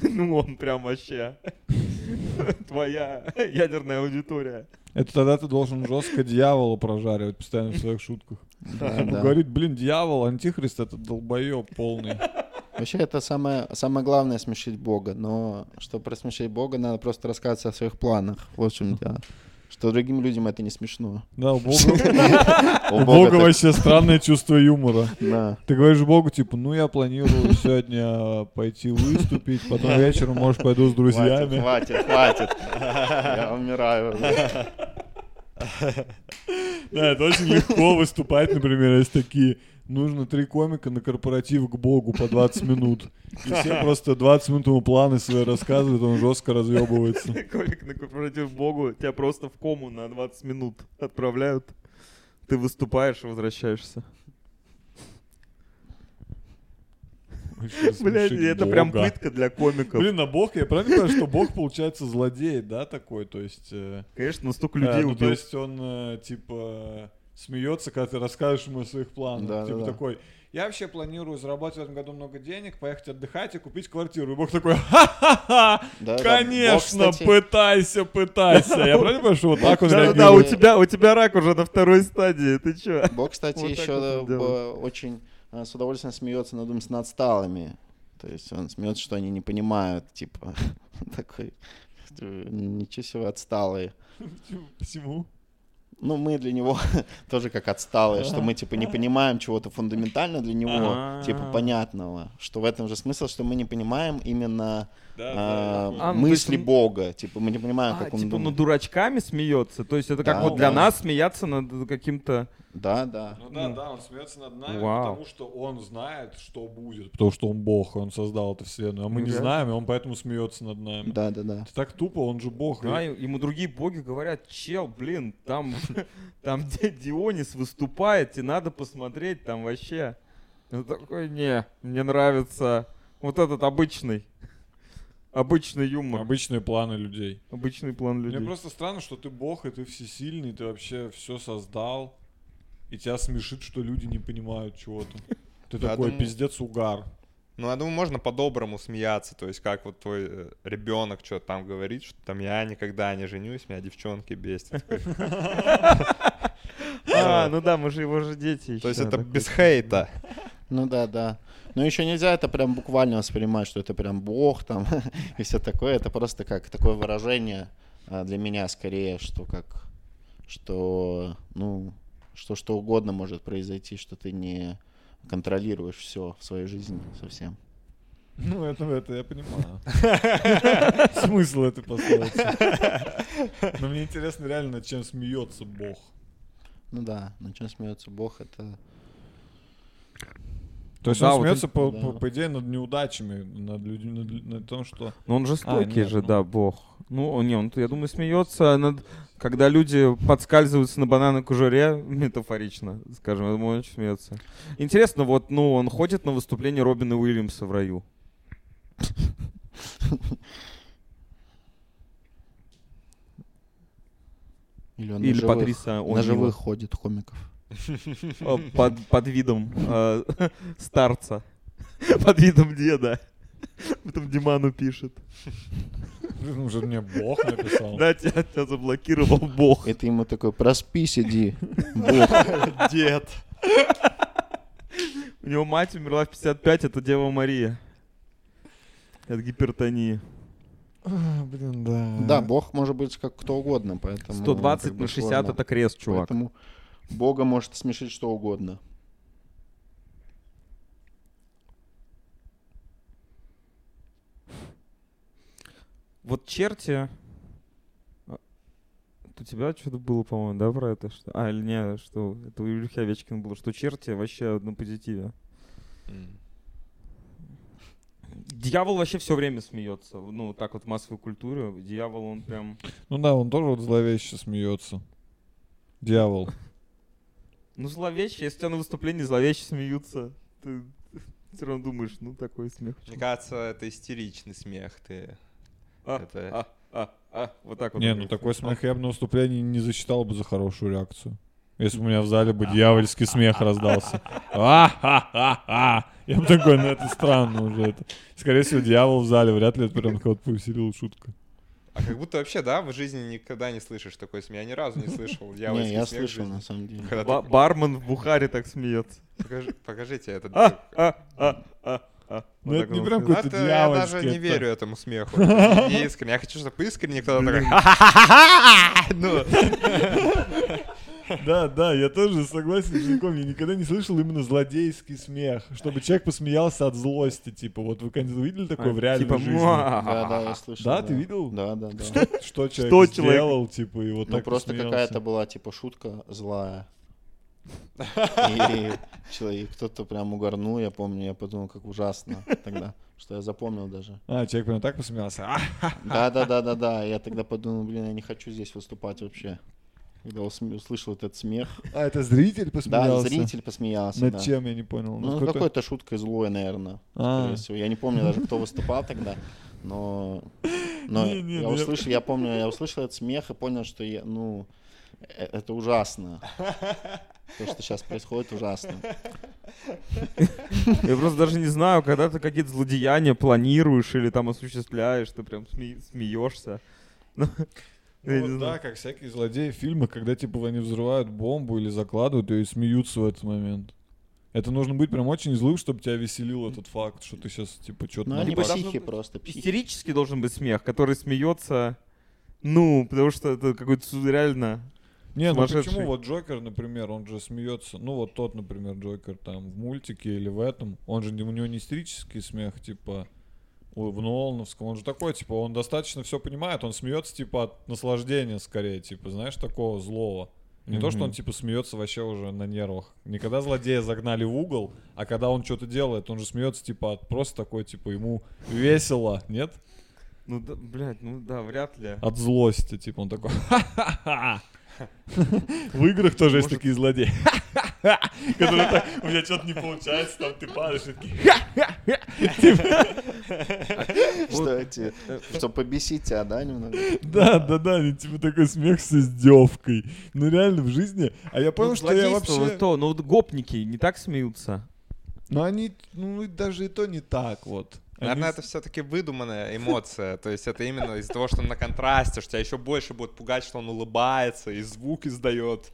Ну он прям вообще. Твоя ядерная аудитория. Это тогда ты должен жестко дьявола прожаривать постоянно в своих шутках. Да, Ему да. говорит, блин, дьявол, антихрист, это долбоеб полный. Вообще, это самое, самое главное смешить Бога. Но чтобы просмешить Бога, надо просто рассказывать о своих планах. Вот в чем дело. Что другим людям это не смешно. Да, у Бога, У Бога вообще странное чувство юмора. Да. Ты говоришь Богу, типа, ну я планирую сегодня пойти выступить, потом вечером, может, пойду с друзьями. Хватит, хватит. Я умираю. Да, это очень легко выступать, например, есть такие, нужно три комика на корпоратив к Богу по 20 минут. И все просто 20 минут ему планы свои рассказывают, он жестко разъебывается. Колик на корпоратив богу, тебя просто в кому на 20 минут отправляют. Ты выступаешь и возвращаешься. Блядь, это прям Бога. пытка для комиков. Блин, а Бог, я правильно понимаю, что Бог, получается, злодей, да, такой, то есть... э, Конечно, настолько э, людей ну, то убил. есть он, э, типа, смеется, когда ты расскажешь ему о своих планах. Да, типа да, да. такой, я вообще планирую заработать в этом году много денег, поехать отдыхать и купить квартиру. И Бог такой, ха-ха-ха, Да, да. конечно, Бог, кстати, пытайся, пытайся. Я правильно понимаю, что вот так он Да, у тебя, у тебя рак уже на второй стадии, ты чё? Бог, кстати, еще б- очень э, с удовольствием смеется над над отсталыми. То есть он смеется, что они не понимают, типа, такой, э, ничего себе отсталые. Почему? Ну, мы для него тоже как отсталые, что мы, типа, не понимаем чего-то фундаментально для него, А. типа, понятного. Что в этом же смысл, что мы не понимаем именно Да, а, А, ну, есть мысли он- Бога. Типа, мы не понимаем, А, как он типа думает. над дурачками смеется? То есть это как Да, вот для да. нас смеяться над каким-то... Да, да. Ну да, да, он смеется над нами, Вау. потому что он знает, что будет. Потому что он бог, он создал эту вселенную. А мы не Да. знаем, и он поэтому смеется над нами. Да, да, да. Это так тупо, он же бог. Да, и- ему другие боги говорят, чел, блин, там, там Ди- Дионис выступает, тебе надо посмотреть, там вообще. Он такой, не, мне нравится вот этот обычный, обычный юмор, Обычные планы людей. обычный план людей. Мне просто странно, что ты бог, и ты всесильный, ты вообще все создал, и тебя смешит, что люди не понимают чего-то. Ты Я такой думаю- пиздец угар. Ну, я думаю, можно по-доброму смеяться. То есть, как вот твой ребенок что-то там говорит, что там я никогда не женюсь, меня девчонки бесят. А, ну да, мы же его же дети. То есть это без хейта. Ну да, да. Но еще нельзя это прям буквально воспринимать, что это прям бог там и все такое. Это просто как такое выражение а, для меня скорее, что как, что, ну, что что угодно может произойти, что ты не контролируешь все в своей жизни совсем. Ну, это, это я понимаю. Смысл этой пословицы. Но мне интересно реально, над чем смеется бог. Ну да, на чем смеется бог, это... То есть Да, он вот смеется, это- по, да. по, по идее, над неудачами, над людьми, над, над том, что... Ну он жестокий нет, же, ну. да, бог. Ну, не, он, я думаю, смеется над... Когда люди подскальзываются на банановой кожуре, метафорично, скажем, я думаю, он очень смеется. Интересно, вот, ну, он ходит на выступление Робина Уильямса в раю. Или он Или на живых, Патриса на О'Нила. живых ходит комиков. О, Под, под видом э, старца. Под видом деда. Потом Диману пишет. Уже мне Бог написал. Да, тебя, тебя заблокировал бог. Это ему такой, проспи, сиди. Бог. Дед. У него мать умерла в 55, это Дева Мария. От гипертонии. А, Блин, да. Да, Бог может быть как кто угодно, поэтому... 120 как бы на 60 сложно. это крест, чувак. Поэтому Бога может смешить что угодно. Вот черти... А, У тебя что-то было, по-моему, да, про это? Что... А, или не, что это у Ильюхи Овечкина было, что черти вообще на позитиве. Дьявол вообще все время смеется. Ну, так вот в массовой культуре. Дьявол, он прям... Ну да, он тоже вот зловеще смеется. Дьявол. Ну, зловеще. Если у тебя на выступлении зловеще смеются, ты все равно думаешь, ну, такой смех. Мне кажется, это истеричный смех. Ты А, это- а, а, а, вот так вот. Не, ну такой смех я бы на выступлении не засчитал бы за хорошую реакцию. Если бы у меня в зале бы дьявольский смех раздался. А-ха-ха-ха! Я бы такой, ну это странно уже. Это. Скорее всего, дьявол в зале, вряд ли это прям кого-то повеселила шутка. А как будто вообще, да, в жизни никогда не слышишь такой смех. Я ни разу не слышал Не, дьявольский я смех в слышал, на самом деле. Когда бармен в Бухаре так смеется. покажи- Покажите это. А, а, а, а, а. Ну, Вот это не прям какой-то я даже не верю этому смеху. Не искренне. Я хочу, чтобы искренне кто-то такой... Да, да, я тоже согласен с Женьком. Я никогда не слышал именно злодейский смех. Чтобы человек посмеялся от злости. Типа, вот вы когда видели такое в реальной Типа, жизни? «Муа». Да, да, я слышал. Да, ты видел? Да, да, да. Что, что человек Что человек- сделал, типа, и вот Ну так просто какая-то была типа шутка злая. И человек, кто-то прям угорнул, я помню, я подумал, как ужасно тогда, что я запомнил даже. А, человек прям так посмеялся. А, Да, да, да, да, да. Я тогда подумал, блин, я не хочу здесь выступать вообще. Когда услышал этот смех. а, это зритель Да, посмеялся? зритель посмеялся. Над да. чем, я не понял. Ну, какой-то- какой-то шуткой злой, наверное. А. Скорее всего. Я не помню даже, кто выступал тогда, но, но Не, не, я ну я- услышал, я помню, я услышал этот смех и понял, что я, ну, э- это ужасно. То, что сейчас происходит, ужасно. Я просто даже не знаю, когда ты какие-то злодеяния планируешь или там осуществляешь, ты прям сме- смеешься. Ну, вот да, как всякие злодеи в фильмах, когда типа они взрывают бомбу или закладывают ее и смеются в этот момент. Это нужно быть прям очень злым, чтобы тебя веселил этот факт, что ты сейчас типа что-то Ну, они Либо психи просто, психи. Истерический должен быть смех, который смеется, ну, потому что это какой-то реально... Не, ну почему вот Джокер, например, он же смеется, ну вот тот, например, Джокер там в мультике или в этом, он же у него не истерический смех, типа в Нолановском, он же такой, типа, он достаточно все понимает, он смеется типа от наслаждения скорее, типа, знаешь, такого злого. Не то, что он типа смеется вообще уже на нервах. Не когда злодея загнали в угол, а когда он что-то делает, он же смеется типа от просто такой, типа, ему весело, нет? Ну, да, блядь, ну да, вряд ли. От злости, типа, он такой. В играх тоже есть такие злодеи. Которые так, у меня что-то не получается, там ты падаешь и такие, Что эти, что побесить тебя, да, немного? да, да, да, они типа такой смех с издевкой. Ну реально в жизни. А я понял, Ну, что я вообще... вот то, ну вот гопники не так смеются. Ну они, ну даже и то не так вот. Они Наверное, с- это все-таки выдуманная эмоция. То есть это именно из-за того, что он на контрасте, что тебя еще больше будет пугать, что он улыбается и звук издает.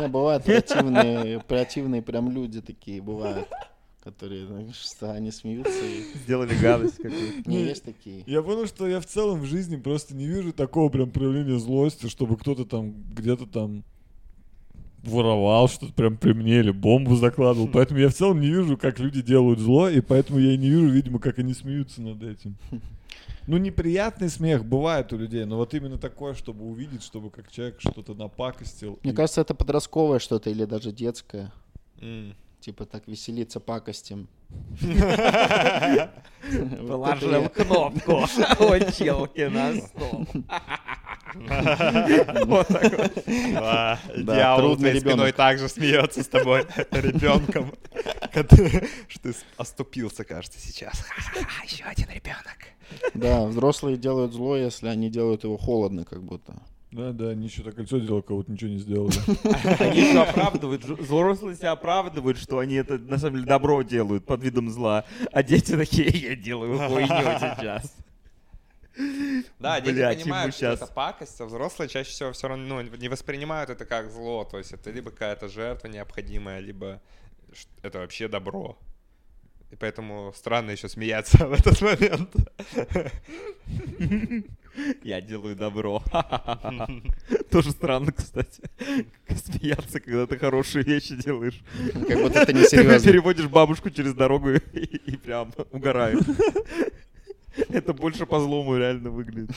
Не, бывают противные, противные прям люди такие бывают, которые, ну, что они смеются и... Сделали гадость какую-то. Не, есть такие. Я понял, что я в целом в жизни просто не вижу такого прям проявления злости, чтобы кто-то там где-то там воровал что-то прям при мне или бомбу закладывал. Поэтому я в целом не вижу, как люди делают зло, и поэтому я и не вижу, видимо, как они смеются над этим. Ну, неприятный смех бывает у людей, но вот именно такое, чтобы увидеть, чтобы как человек что-то напакостил. Мне и- кажется, это подростковое что-то или даже детское. М. Типа так веселиться пакостям. Положил кнопку училки на стол. Вот так вот. Да, Дьявол твоей спиной также смеется с тобой, ребенком. Что ты оступился, кажется, сейчас. Еще один ребенок. Да, взрослые делают зло, если они делают его холодно, как будто. Да, да, они еще так кольцо делали, кого-то ничего не сделали. Они еще оправдывают, взрослые себя оправдывают, что они это на самом деле добро делают под видом зла. А дети такие, я делаю хуйню сейчас. Да, дети Блядь, понимают, что щас. это пакость, а взрослые чаще всего все равно ну, не воспринимают это как зло. То есть это либо какая-то жертва необходимая, либо это вообще добро. И поэтому странно еще смеяться в этот момент. Я делаю добро. Тоже странно, кстати. Смеяться, когда ты хорошие вещи делаешь. Как будто это не Ты серьезно. переводишь бабушку через дорогу и, прям угораю. Это больше по злому реально выглядит.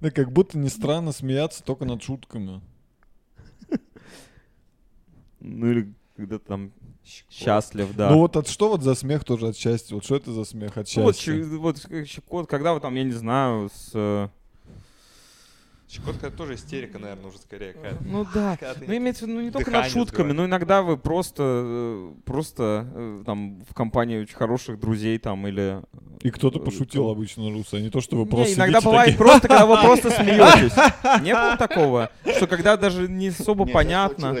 Да как будто не странно смеяться только над шутками. Ну или когда там счастлив, да. Ну вот от что вот за смех тоже от счастья? Вот что это за смех от Ну, вот, счастья? вот щекот, когда вы там, я не знаю, с... Щекотка это тоже истерика, наверное, уже скорее какая-то. Ну да. Когда ты Ну, имеется в виду, ну, не только над шутками, сбивает. но иногда вы просто, э, просто э, там в компании очень хороших друзей там или... И кто-то э, пошутил то- обычно русы, а не то, что вы Не, просто иногда бывает такие, просто, когда вы просто смеетесь. Не было такого? Что когда даже не особо понятно,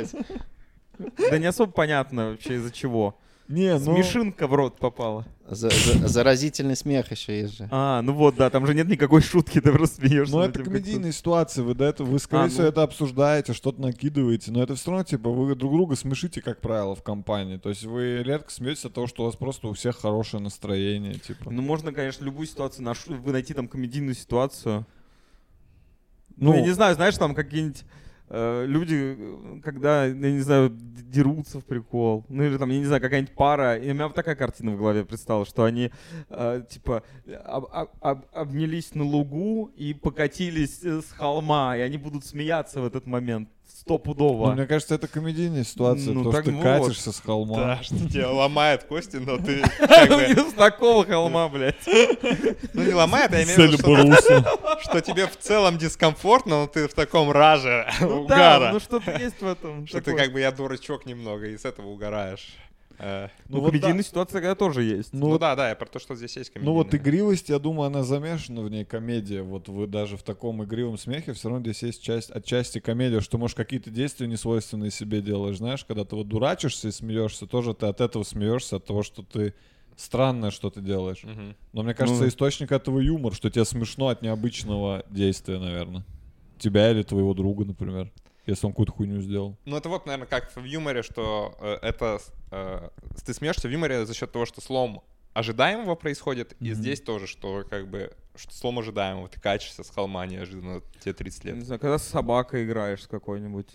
да не особо понятно вообще из-за чего. Не, ну... Смешинка в рот попала. За- за- Заразительный смех еще есть же. А, ну вот, да, там же нет никакой шутки, ты просто смеешься. Ну, это комедийные ситуации, вы до этого, вы, скорее А, всего, ну. это обсуждаете, что-то накидываете, но это все равно, типа, вы друг друга смешите, как правило, в компании. То есть вы редко смеетесь от того, что у вас просто у всех хорошее настроение, типа. Ну, можно, конечно, любую ситуацию наш... вы найти там комедийную ситуацию. Ну, Ну, я не знаю, знаешь, там какие-нибудь люди, э, когда, я не знаю, дерутся в прикол. Ну, или там, я не знаю, какая-нибудь пара. И у меня вот такая картина в голове предстала, что они, э, типа, об- об- обнялись на лугу и покатились э, с холма, и они будут смеяться в этот момент. Ну, Стопудово. мне кажется, это комедийная ситуация, Ну, потому так что ты вот. катишься с холма. Да, что тебя ломает кости, но ты как бы... С такого холма, блядь. Ну не ломает, а я имею в виду, что, тебе в целом дискомфортно, но ты в таком раже Ну угара. ну что-то есть в этом. Что ты как бы я дурачок немного, и с этого угораешь. Э, Ну, вот комедийная да. ситуация когда тоже есть. Ну, Ну вот- да, да, я про то, что здесь есть Ну вот игривость, я думаю, она замешана в ней комедия. Вот вы даже в таком игривом смехе все равно здесь есть часть, отчасти комедия, что, может, какие-то действия несвойственные себе делаешь. Знаешь, когда ты вот дурачишься и смеешься, тоже ты от этого смеешься, от того, что ты странное что ты делаешь. Мгм. Но мне кажется, Ну. источник этого юмор, что тебе смешно от необычного действия, наверное. Тебя или твоего друга, например, если он какую-то хуйню сделал. Ну это вот, наверное, как в юморе, что э, это... э, ты смеешься в юморе за счет того, что слом ожидаемого происходит, и Мгм. здесь тоже, что как бы что слом ожидаемого, ты качешься с холма неожиданно, тебе 30 Я лет. Не знаю, когда с собакой играешь с какой-нибудь.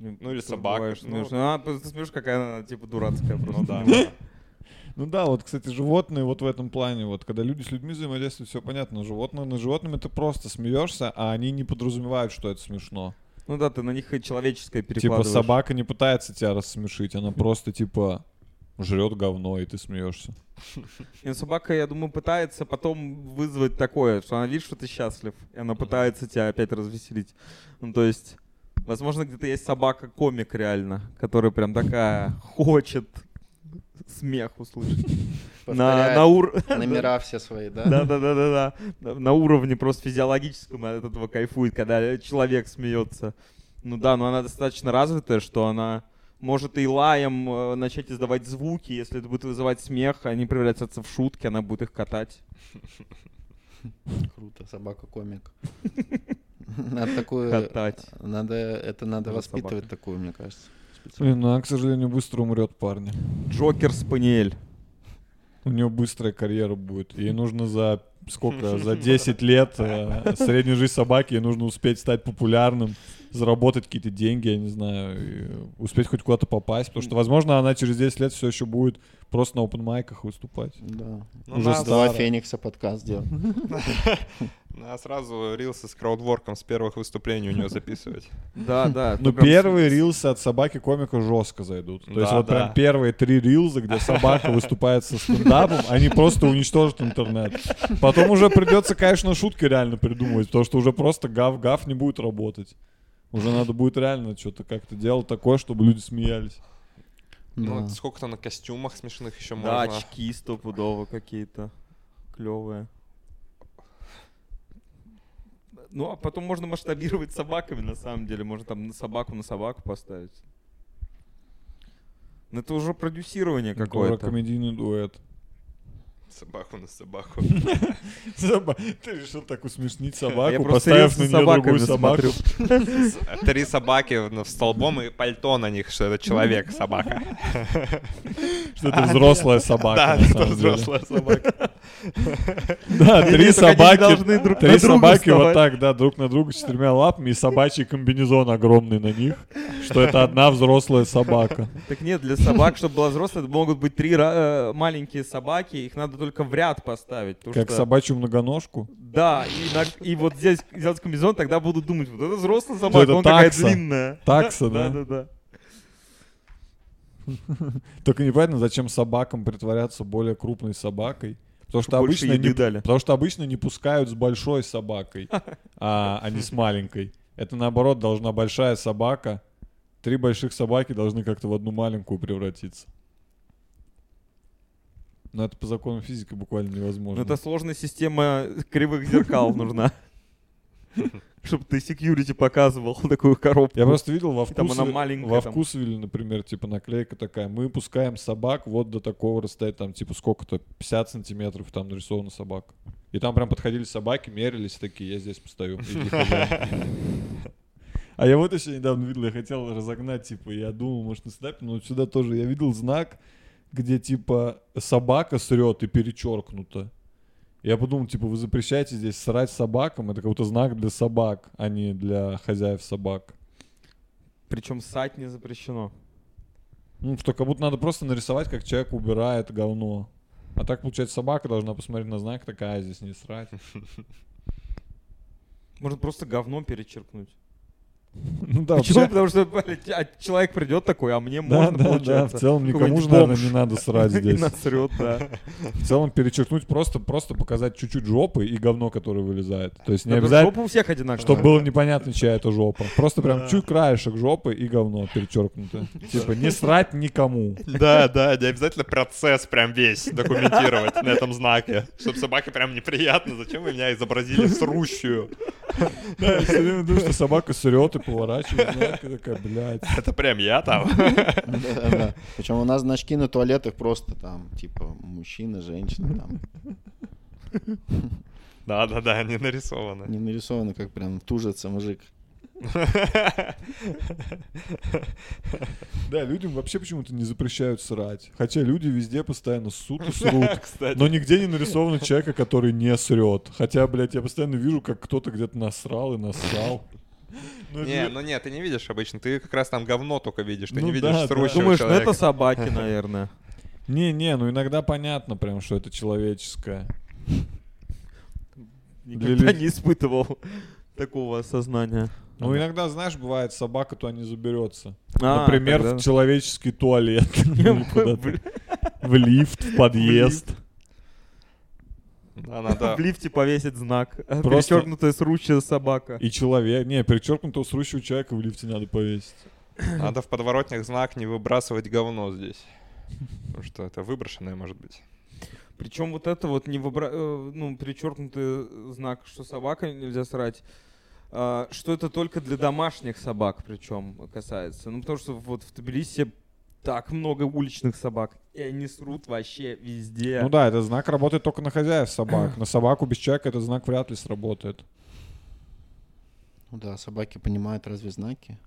Ну, или Тут собака, ну. смешно. А, ты смеешь, какая она, типа, дурацкая просто. Ну да. Ну да, вот, кстати, животные вот в этом плане, вот когда люди с людьми взаимодействуют, все понятно. Животные, над животными ты просто смеешься, а они не подразумевают, что это смешно. Ну да, ты на них и человеческое Типа перекладываешь. собака не пытается тебя рассмешить, она просто типа жрет говно, и ты смеешься. И собака, я думаю, пытается потом вызвать такое, что она видит, что ты счастлив, и она пытается тебя опять развеселить. Ну, то есть, возможно, где-то есть собака-комик реально, которая прям такая хочет смех услышать. На, на ур... Номера все свои, да? Да, да, да, да, да. На уровне просто физиологическом от этого кайфует, когда человек смеется. Ну да, но она достаточно развитая, что она может и лаем э, начать издавать звуки, если это будет вызывать смех, они превратятся в шутки, она будет их катать. Круто, собака-комик. Надо такую... Катать. Надо, это надо Да, воспитывать собака. такую, мне кажется. Блин, ну она, к сожалению, быстро умрет, парни. Джокер Спаниель. У нее быстрая карьера будет. Ей нужно за сколько? За 10 лет э, среднюю жизнь собаки, ей нужно успеть стать популярным, заработать какие-то деньги, я не знаю, успеть хоть куда-то попасть. Потому что, возможно, она через 10 лет все еще будет просто на open выступать. Да. Ну, Уже нас- с два. Феникса подкаст делал. Надо сразу рилсы с краудворком с первых выступлений у него записывать. Да, да. Ну, первые рилсы от собаки комика жестко зайдут. То есть вот прям первые три рилза, где собака выступает со стендапом, они просто уничтожат интернет. Потом уже придется, конечно, шутки реально придумывать, потому что уже просто гав-гав не будет работать. Уже надо будет реально что-то как-то делать такое, чтобы люди смеялись. Ну, Да. вот сколько-то на костюмах смешных еще Да, можно. очки стопудово какие-то клевые. Ну, а потом можно масштабировать собаками, на самом деле. Можно там на собаку на собаку поставить. Ну, это уже продюсирование какое-то. комедийный дуэт. Собаку на собаку. Соба- Ты решил так усмешнить Я собаку, просто поставив на нее другую собаку. смотрю. Три собаки в столбом и пальто на них, что это человек, собака. Что это взрослая собака. Да, это взрослая собака. Да, три собаки. Три собаки вот так, да, друг на друга с четырьмя лапами и собачий комбинезон огромный на них, что это одна взрослая собака. Так нет, для собак, чтобы была взрослая, это могут быть три э, маленькие собаки, их надо только в ряд поставить. Как что- собачью многоножку. Да, и, на- и вот здесь взять комбинезон, тогда будут думать, вот это взрослая собака, это он такая длинная. Такса, Да, да? да, да. Только непонятно, зачем собакам притворяться более крупной собакой. Потому что, больше обычно не, дали. потому что обычно не пускают с большой собакой, а, а не с маленькой. Это наоборот должна большая собака. Три больших собаки должны как-то в одну маленькую превратиться. Но это по закону физики буквально невозможно. это сложная система кривых зеркал нужна. Чтобы ты security показывал такую коробку. Я просто видел во Там она во вкусвилле, например, типа наклейка такая. Мы пускаем собак вот до такого расстояния, там типа сколько-то, 50 сантиметров, там нарисована собака. И там прям подходили собаки, мерились такие, я здесь постою. хозяин». А я вот еще недавно видел, я хотел разогнать, типа, я думал, может, на стендапе, но вот сюда тоже я видел знак, где, типа, собака срет и перечеркнуто. Я подумал, типа, вы запрещаете здесь срать собакам, это какой-то знак для собак, а не для хозяев собак. Причем ссать не запрещено. Ну, что как будто надо просто нарисовать, как человек убирает говно. А так, получается, собака должна посмотреть на знак, такая, «А, здесь не срать. Можно просто говно перечеркнуть. Ну да, Почему? вообще- Потому что блядь, а человек придет такой, а мне Да, можно, да, да, в получается. целом никому же, наверное, не надо срать здесь. насрет, да. В целом перечеркнуть просто, просто показать чуть-чуть жопы и говно, которое вылезает. То есть не Да, обязательно, Жопа у всех одинаковая. чтобы было непонятно, чья это жопа. Просто прям чуть краешек жопы и говно перечеркнуто. Типа не срать никому. Да, да, не обязательно процесс прям весь документировать на этом знаке, чтобы собаке прям неприятно. Зачем вы меня изобразили срущую? Да, я все время думаю, что собака срет и поворачивает знак, и такая, блядь. Это прям я там. Да-да-да. Причем у нас значки на туалетах просто там, типа, мужчина, женщина, там. Да, да, да, они нарисованы. Не нарисовано, как прям тужится мужик. Да, людям вообще почему-то не запрещают срать. Хотя люди везде постоянно ссут и срут. Но нигде не нарисовано человека, который не срет. Хотя, блядь, я постоянно вижу, как кто-то где-то насрал и нассал. Ну, Не, ну нет, ты не видишь обычно. Ты как раз там говно только видишь. Ты Ну не видишь срущего Думаешь, ну это собаки, наверное. Не-не, ну иногда понятно прям, что это человеческое. Никогда не испытывал такого осознания. Ну иногда, знаешь, бывает собака туда не заберется. А, Например, тогда- в человеческий туалет. В лифт, в подъезд. Да, надо... В лифте повесить знак. Просто- Перечеркнутая срущая собака. И человек. Не, перечеркнутого срущего человека в лифте надо повесить. Надо в подворотнях знак не выбрасывать говно здесь. Потому что это выброшенное может быть. Причем вот это вот не выбра... э, ну, перечеркнутый знак, что собака нельзя срать, а, что это только для домашних собак причем касается. Ну, потому что вот в Тбилиси так много уличных собак, и они срут вообще везде. Ну да, этот знак работает только на хозяев собак. На собаку без человека этот знак вряд ли сработает. Ну да, собаки понимают разве знаки?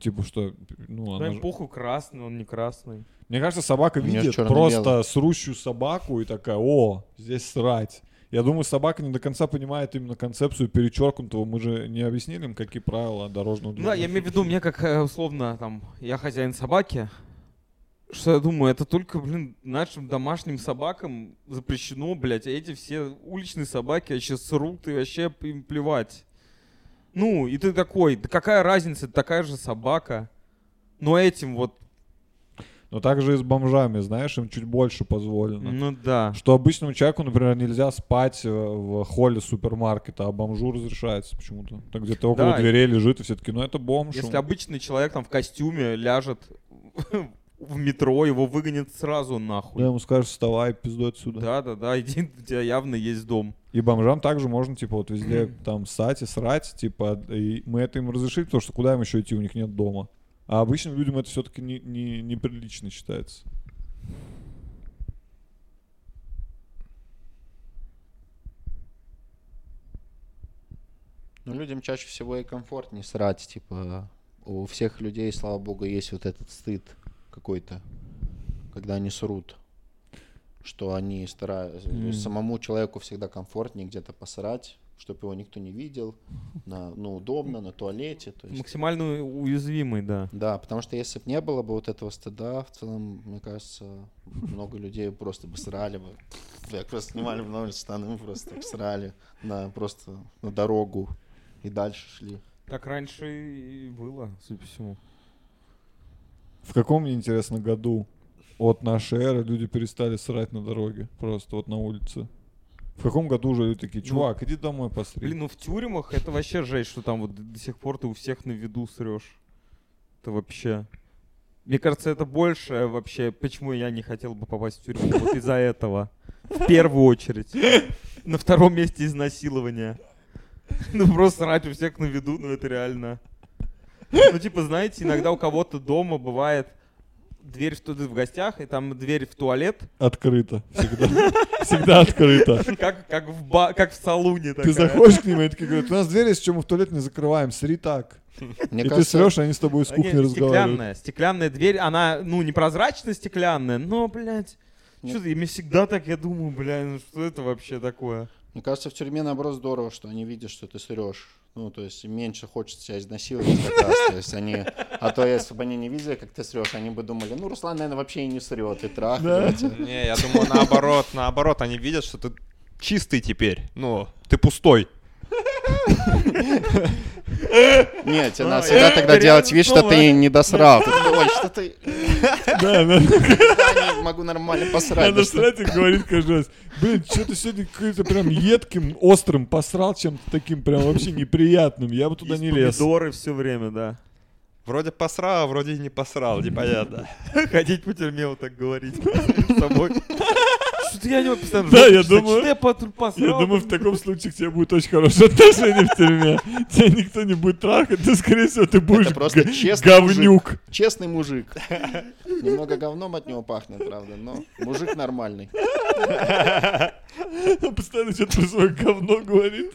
Типа что, ну, она ж- похуй красный, он не красный. Мне кажется, собака ж видит просто срущую собаку и такая, о, здесь срать. Я думаю, собака не до конца понимает именно концепцию перечеркнутого. Мы же не объяснили им, какие правила дорожного Ну движения. да, я имею в виду, мне как э, условно, там, я хозяин собаки, что я думаю, это только, блин, нашим домашним собакам запрещено, блядь, а эти все уличные собаки вообще срут и вообще им плевать. Ну, и ты такой, да какая разница, такая же собака. Но этим вот, Но также и с бомжами, знаешь, им чуть больше позволено. ну да. Что обычному человеку, например, нельзя спать э, в холле супермаркета, а бомжу разрешается почему-то. Так где-то около Да. дверей лежит, и все таки ну это бомж. Если обычный человек там в костюме ляжет в метро, его выгонят сразу нахуй. Да, ему скажешь, вставай, пиздой отсюда. Да, да, да, иди, у тебя явно есть дом. И бомжам также можно, типа, вот везде там ссать и срать, типа, и мы это им разрешили, потому что куда им еще идти, у них нет дома. А обычным людям это все-таки не, не, неприлично считается. Ну, людям чаще всего и комфортнее срать, типа, у всех людей, слава богу, есть вот этот стыд какой-то, когда они срут, что они стараются, Мгм. самому человеку всегда комфортнее где-то посрать, чтобы его никто не видел, на, ну, удобно, на туалете, то есть... Максимально уязвимый, да. Да, потому что если бы не было бы вот этого стыда, в целом, мне кажется, много людей просто бы срали бы. Я просто снимали бы на улице штаны, просто так срали на просто на дорогу и дальше шли. Так раньше и было, судя по всему. В каком, мне интересно, году от нашей эры люди перестали срать на дороге? Просто вот на улице. В каком году уже люди такие, чувак, иди домой посри. Блин, ну в тюрьмах это вообще жесть, что там вот до сих пор ты у всех на виду срешь. Это вообще... Мне кажется, это больше вообще, почему я не хотел бы попасть в тюрьму. Вот из-за этого. В первую очередь. На втором месте изнасилования. Ну просто срать у всех на виду, ну это реально. Ну типа, знаете, иногда у кого-то дома бывает дверь в, ту- в гостях, и там дверь в туалет, Открыто. Всегда. Всегда открыто. как, как, в, ба- как в салуне. Ты такая. заходишь к ним, и такие говорят, у нас дверь есть, чем мы в туалет не закрываем, сри так. Мне и кажется, ты срешь, они с тобой с А, кухни не, разговаривают. Стеклянная, стеклянная дверь, она, ну, непрозрачно стеклянная, но, блядь, Нет. что-то, мне всегда так, я думаю, блядь, ну что это вообще такое? мне кажется, в тюрьме наоборот здорово, что они видят, что ты срешь. Ну, то есть меньше хочется тебя изнасиловать как раз. То есть они... А то если бы они не видели, как ты срешь, они бы думали, ну, Руслан, наверное, вообще и не срет, и трахает. Не, я думаю, наоборот, наоборот, они видят, что ты чистый теперь. Ну, ты пустой. Нет, тебе надо всегда тогда делать вид, что ты не досрал. Ой, что ты... Да, не могу нормально посрать. надо Да встать и говорить каждый раз. Блин, что ты сегодня какой-то прям едким, острым посрал чем-то таким прям вообще неприятным. Я бы туда не лез. помидоры все время, да. Вроде посрал, а вроде и не посрал, непонятно. Ходить по тюрьме вот так говорить с собой. Что-то я не постоянно Да, я думаю- я думаю, в таком случае к тебе будет очень хорошее отношение в тюрьме. Тебя никто не будет трахать, ты, скорее всего, ты будешь просто говнюк. Честный мужик. Немного говном от него пахнет, правда, но мужик нормальный. Он постоянно что-то про свое говно говорит.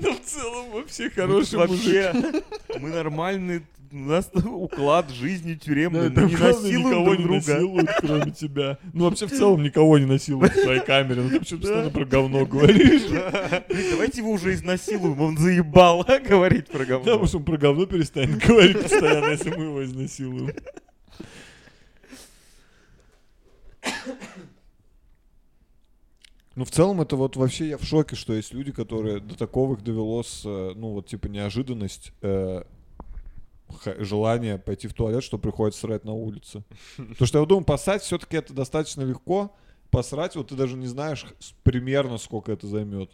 Но в целом вообще хороший мужик. вообще, мы нормальный, у нас уклад жизни Да, тюремный, там мы не насилуем никого друг не друга. насилуют, кроме тебя. Ну, вообще, в целом, никого не насилуют в своей камере. Ну, ты почему постоянно про говно говоришь? Блин, давайте его уже изнасилуем, он заебал говорить про Да, говно. потому что он про говно перестанет говорить постоянно, если мы его изнасилуем. Ну, в целом, это вот вообще я в шоке, что есть люди, которые до такого их довело с, э, ну, вот, типа, неожиданность, э, желание пойти в туалет, что приходится срать на улице. Потому что я думаю, посрать все-таки это достаточно легко. Посрать, вот ты даже не знаешь примерно, сколько это займет.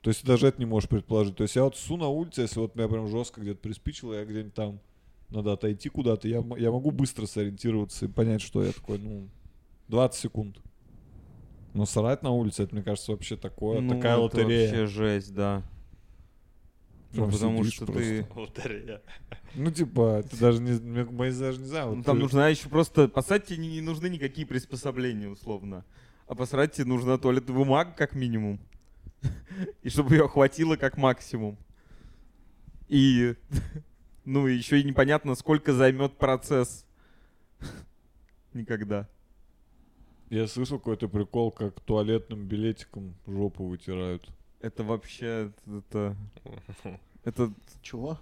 То есть ты даже это не можешь предположить. То есть я вот су на улице, если вот меня прям жестко где-то приспичило, я где-нибудь там надо отойти куда-то, я, я могу быстро сориентироваться и понять, что я такой, ну, 20 секунд. Но срать на улице, это, мне кажется, вообще такое, Ну, такая это лотерея. вообще жесть, да. Ну, Прям потому что просто. ты... Лотерея. Ну, типа, ты даже не, мы даже не знаю. Ну, вот там ты- нужна еще просто... Посрать тебе не, не нужны никакие приспособления, условно. А посрать тебе нужна туалетная бумага, как минимум. И чтобы ее хватило как максимум. И... Ну, еще и непонятно, сколько займет процесс. Никогда. Я слышал какой-то прикол, как туалетным билетиком жопу вытирают. Это вообще... Это... Это... Чего?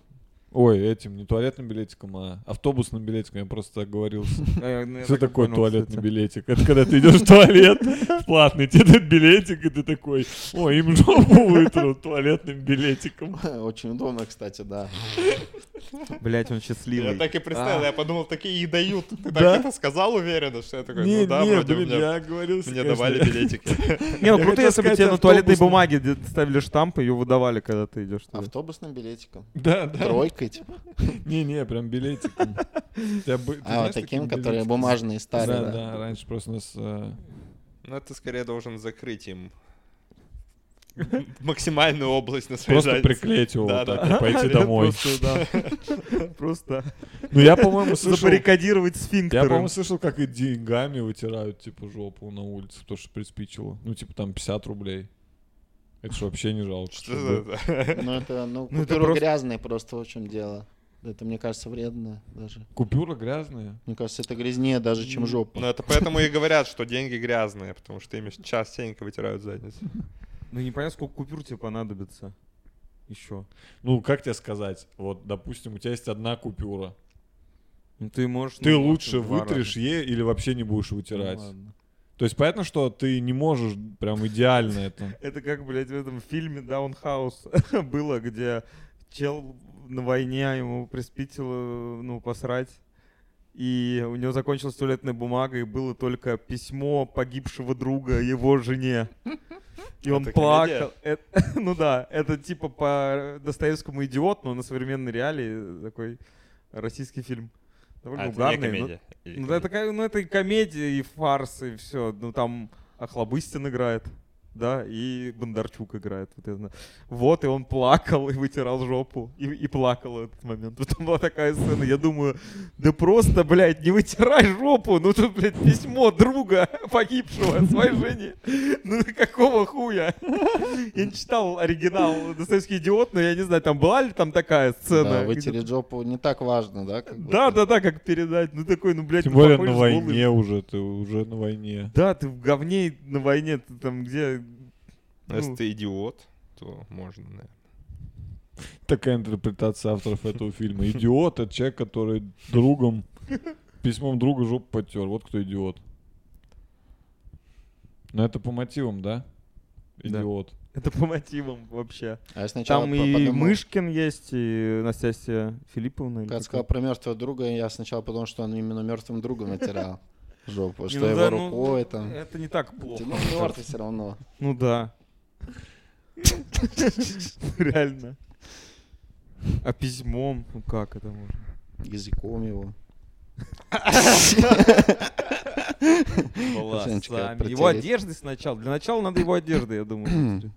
Ой, этим, не туалетным билетиком, а автобусным билетиком, я просто оговорился. э, ну, я Что так такое туалетный билетик? Это когда ты идешь в туалет, платный, тебе дают билетик, и ты такой, ой, им жопу вытрут туалетным билетиком. Очень удобно, кстати, да. Блять, он Я счастливый. так и представил, я подумал, такие и дают. Ты Да? так это сказал уверенно, что я такой, ну да, вроде мне, я давали билетики. Не, ну Я круто, если бы тебе на туалетной бумаге ставили штамп, и ее выдавали, когда ты идешь. Автобусным билетиком. Да, да. Тройка. Билетикой, типа. Не-не, прям билетиком. Ты А, таким, которые бумажные, Да, старые, да. да, раньше просто у нас... э, Ну, это скорее должен закрыть им максимальную область на своей Просто заднице. приклеить его Да, вот да. так и пойти домой. Просто, да. Ну, я, по-моему, слышал... забаррикадировать Я, сфинктеры. по-моему, слышал, как и деньгами вытирают, типа, жопу на улице, потому что приспичило. Ну, типа, там 50 рублей. Это ж вообще не жалко. Что это? Ну, это, ну, Ну, купюры просто- грязные просто, в чем дело. Это, мне кажется, вредно даже. Купюра грязная. Мне кажется, это грязнее даже, чем жопа. Ну, это поэтому и говорят, что деньги грязные, потому что ими частенько вытирают задницу. Ну, непонятно, сколько купюр тебе понадобится. Еще. Ну, как тебе сказать? Вот, допустим, у тебя есть одна купюра. Ну, ты можешь... Ты ну, лучше вытрешь раза. ей или вообще не будешь Ну, вытирать? ладно. То есть понятно, что ты не можешь прям идеально это. Это как, блядь, в этом фильме Даунхаус было, где чел на войне, ему приспичило, ну, посрать. И у него закончилась туалетная бумага, и было только письмо погибшего друга его жене. И он Это плакал. Это- ну да, это типа по Достоевскому идиот, но на современной реалии такой российский фильм. Довольно А, это не угарный. комедия? Или ну, это, ну, это и комедия, и фарс, и все. Ну, там Охлобыстин играет, да, и Бондарчук играет. Вот, это. вот и он плакал и вытирал жопу. И, и плакал в этот момент. Вот там была такая сцена. Я думаю, да просто, блядь, не вытирай жопу. Ну, тут, блядь, письмо друга погибшего своей жене. Ну, какого хуя? Я не читал оригинал «Достоевский идиот», но я не знаю, там была ли там такая сцена. Да, вытереть жопу не так важно, да? как Да, будто? да, да, как передать. Ну, такой, ну, блядь, Тем более на войне уже, ты уже на войне. Да, ты в говне на войне, ты там где... Ну, Если ну, ты идиот, то можно, наверное. Такая интерпретация авторов этого фильма. Идиот — это человек, который другом, письмом друга жопу потер. Вот кто идиот. Но это по мотивам, да? Да. Идиот. Это по мотивам вообще. А я сначала Там по- и подумал- Мышкин есть, и Настасья Филипповна. или Когда как сказал про мертвого друга, я сначала подумал, что он именно мертвым другом натирал жопу, что ну его да, ну, рукой там. Это не так плохо. Ну, мертвый все равно. Ну да. Реально. А письмом, ну как это можно? Языком его. Волосами. Его одежды сначала. Для начала надо его одежды, я думаю.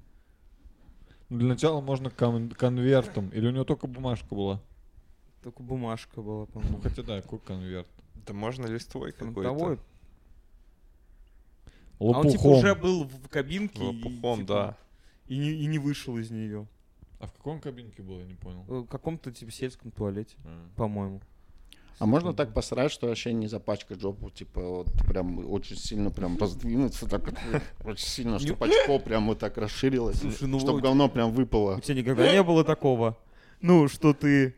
Ну, Для начала можно кон- конвертом. Или у него только бумажка была? Только бумажка была, Ну, по-моему. хотя да, какой конверт? Да можно листвой Фронтовой. какой-то. А он типа Лопухом. уже был в кабинке. и, Лопухом, типа, да. И не, и не вышел из нее. А в каком кабинке было, я не понял. В каком-то типа сельском туалете, А. по-моему. А можно так посрать, что вообще не запачкать жопу, типа вот прям очень сильно прям раздвинуться, так вот, очень сильно, чтобы очко прям вот так расширилось, Слушай, ну чтобы говно прям У выпало. тебя никогда не было такого? Ну, что ты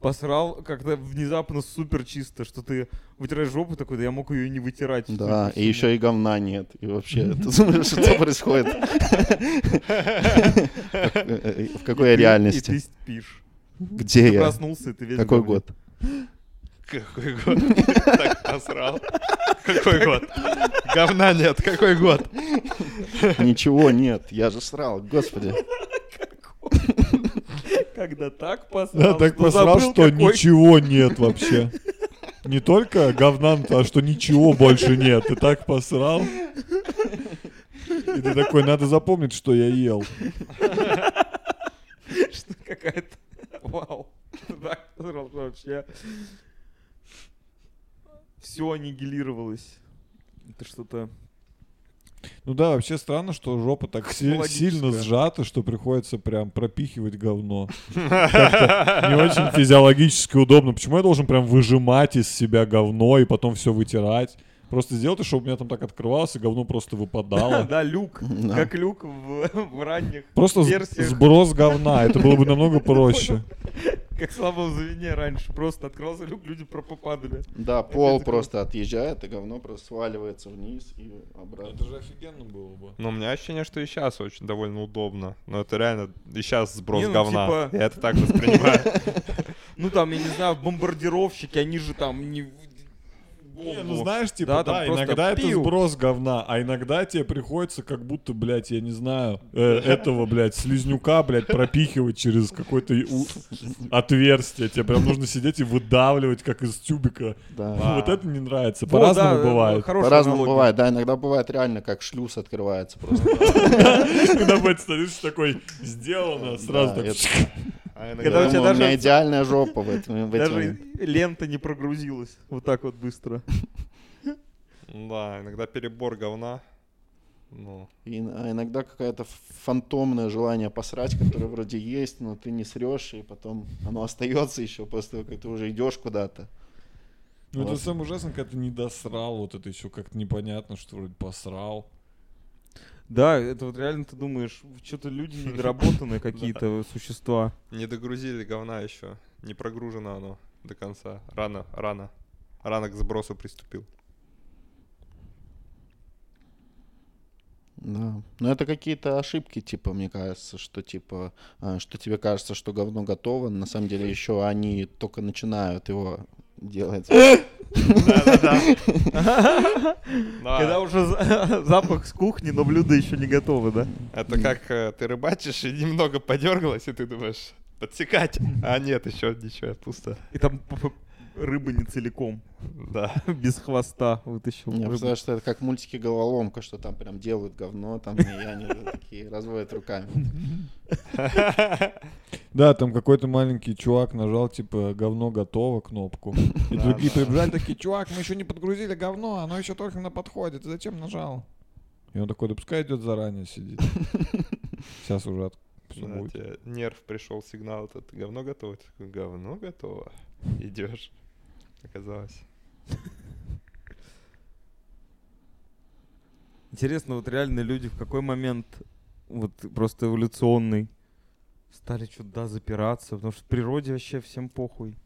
посрал как-то внезапно супер чисто, что ты вытираешь жопу такой, да я мог ее и не вытирать. Да, и еще и говна нет. И вообще, ты думаешь, что происходит? В какой И ты- И ты реальности? спишь. Где Ты я? проснулся, и ты весь Какой год? Какой год? Так посрал. Какой год? Говна нет, какой год? Ничего нет, я же срал, господи. Когда так посрал, Да, так что посрал, забыл, что какой- ничего нет вообще. Не только говна, а что ничего больше нет. Ты так посрал. И ты такой, надо запомнить, что я ел. Что какая-то... Вау. Так посрал, что вообще... Все аннигилировалось. Это что-то... Ну да, вообще странно, что жопа так си- сильно сжата, что приходится прям пропихивать говно. Не очень физиологически удобно. Почему я должен прям выжимать из себя говно и потом все вытирать? Просто сделайте, чтобы у меня там так открывалось, и говно просто выпадало. Да, люк. Как люк в, ранних Просто сброс говна, это было бы намного проще. Как в слабом звене раньше. Просто открылся люк, люди пропадали. Да, пол просто отъезжает, и говно просто сваливается вниз и обратно. же офигенно было бы. Но у меня ощущение, что и сейчас очень довольно удобно. Но это реально и сейчас сброс Не, ну, говна. типа- Я это так воспринимаю. Ну там, я не знаю, бомбардировщики, они же там не... Не, ну знаешь, типа, Да, да, иногда это пиу. сброс говна, а иногда тебе приходится как будто, блядь, я не знаю, э, этого, блядь, слизнюка, блядь, пропихивать через какое-то у- отверстие. Тебе прям нужно сидеть и выдавливать, как из тюбика. Да. Ну, Вот это не нравится. Вот, По-разному да, бывает. По-разному бывает, да, иногда бывает реально, как шлюз открывается просто. Когда, блядь, стоишь такой, сделано, сразу так... это- А Когда у иногда... тебя Поэтому у меня даже- идеальная жопа в этом. в Даже лента не прогрузилась вот так вот быстро. Да, иногда перебор говна. Ну, И- а иногда какое-то фантомное желание посрать, которое вроде есть, но ты не срешь, и потом оно остается еще после того, как ты уже идешь куда-то. Ну, это Вот. самое ужасное, когда ты не досрал, вот это еще как-то непонятно, что вроде посрал. Да, это вот реально ты думаешь, что-то люди недоработанные какие-то существа. не догрузили говна еще. Не прогружено оно до конца. Рано, рано. Рано к сбросу приступил. Да. Но это какие-то ошибки, типа, мне кажется, что типа, а, что тебе кажется, что говно готово, на самом деле еще они только начинают его делать. Когда Да, уже за- запах с кухни, но блюдо еще не готово, да? это как э, ты рыбачишь и немного подергалось, и ты думаешь, подсекать. А нет, еще ничего, пусто. И там рыба не целиком, Да. без хвоста вытащил. Я представляю, что это как мультики головоломка, что там прям делают говно, там, и они такие разводят руками. Да, там какой-то маленький чувак нажал, типа, говно готово, кнопку. И другие прибежали такие, чувак, мы еще не подгрузили говно, оно еще только на подходе, ты зачем нажал? И он такой, да пускай идет заранее сидит. Сейчас уже от... Да, нерв пришел сигнал, этот говно готово. Ты такой, говно готово. Идешь. Оказалось. Интересно, вот реально люди в какой момент вот просто эволюционный стали что-то да, запираться, потому что в природе вообще всем похуй.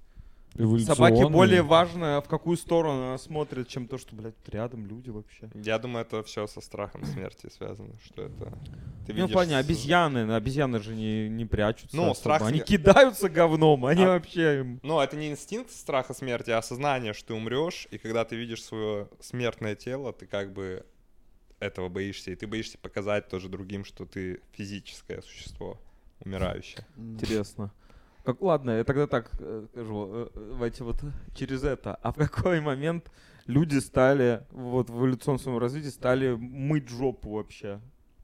Собаке более важно, в какую сторону она смотрит, чем то, что, блядь, рядом люди вообще. Я думаю, это все со страхом смерти связано, что это... Ты Ну, в видишь плане, с- обезьяны, обезьяны же не, не прячутся Ну, особо. страх Они кидаются говном, они А- вообще... им- Ну, это не инстинкт страха смерти, а осознание, что ты умрешь, и когда ты видишь свое смертное тело, ты как бы этого боишься, и ты боишься показать тоже другим, что ты физическое существо, умирающее. Интересно. Как, ладно, я тогда так э, скажу, э, э, давайте вот через это. А в какой момент люди стали, вот в эволюционном своем развитии, стали мыть жопу вообще?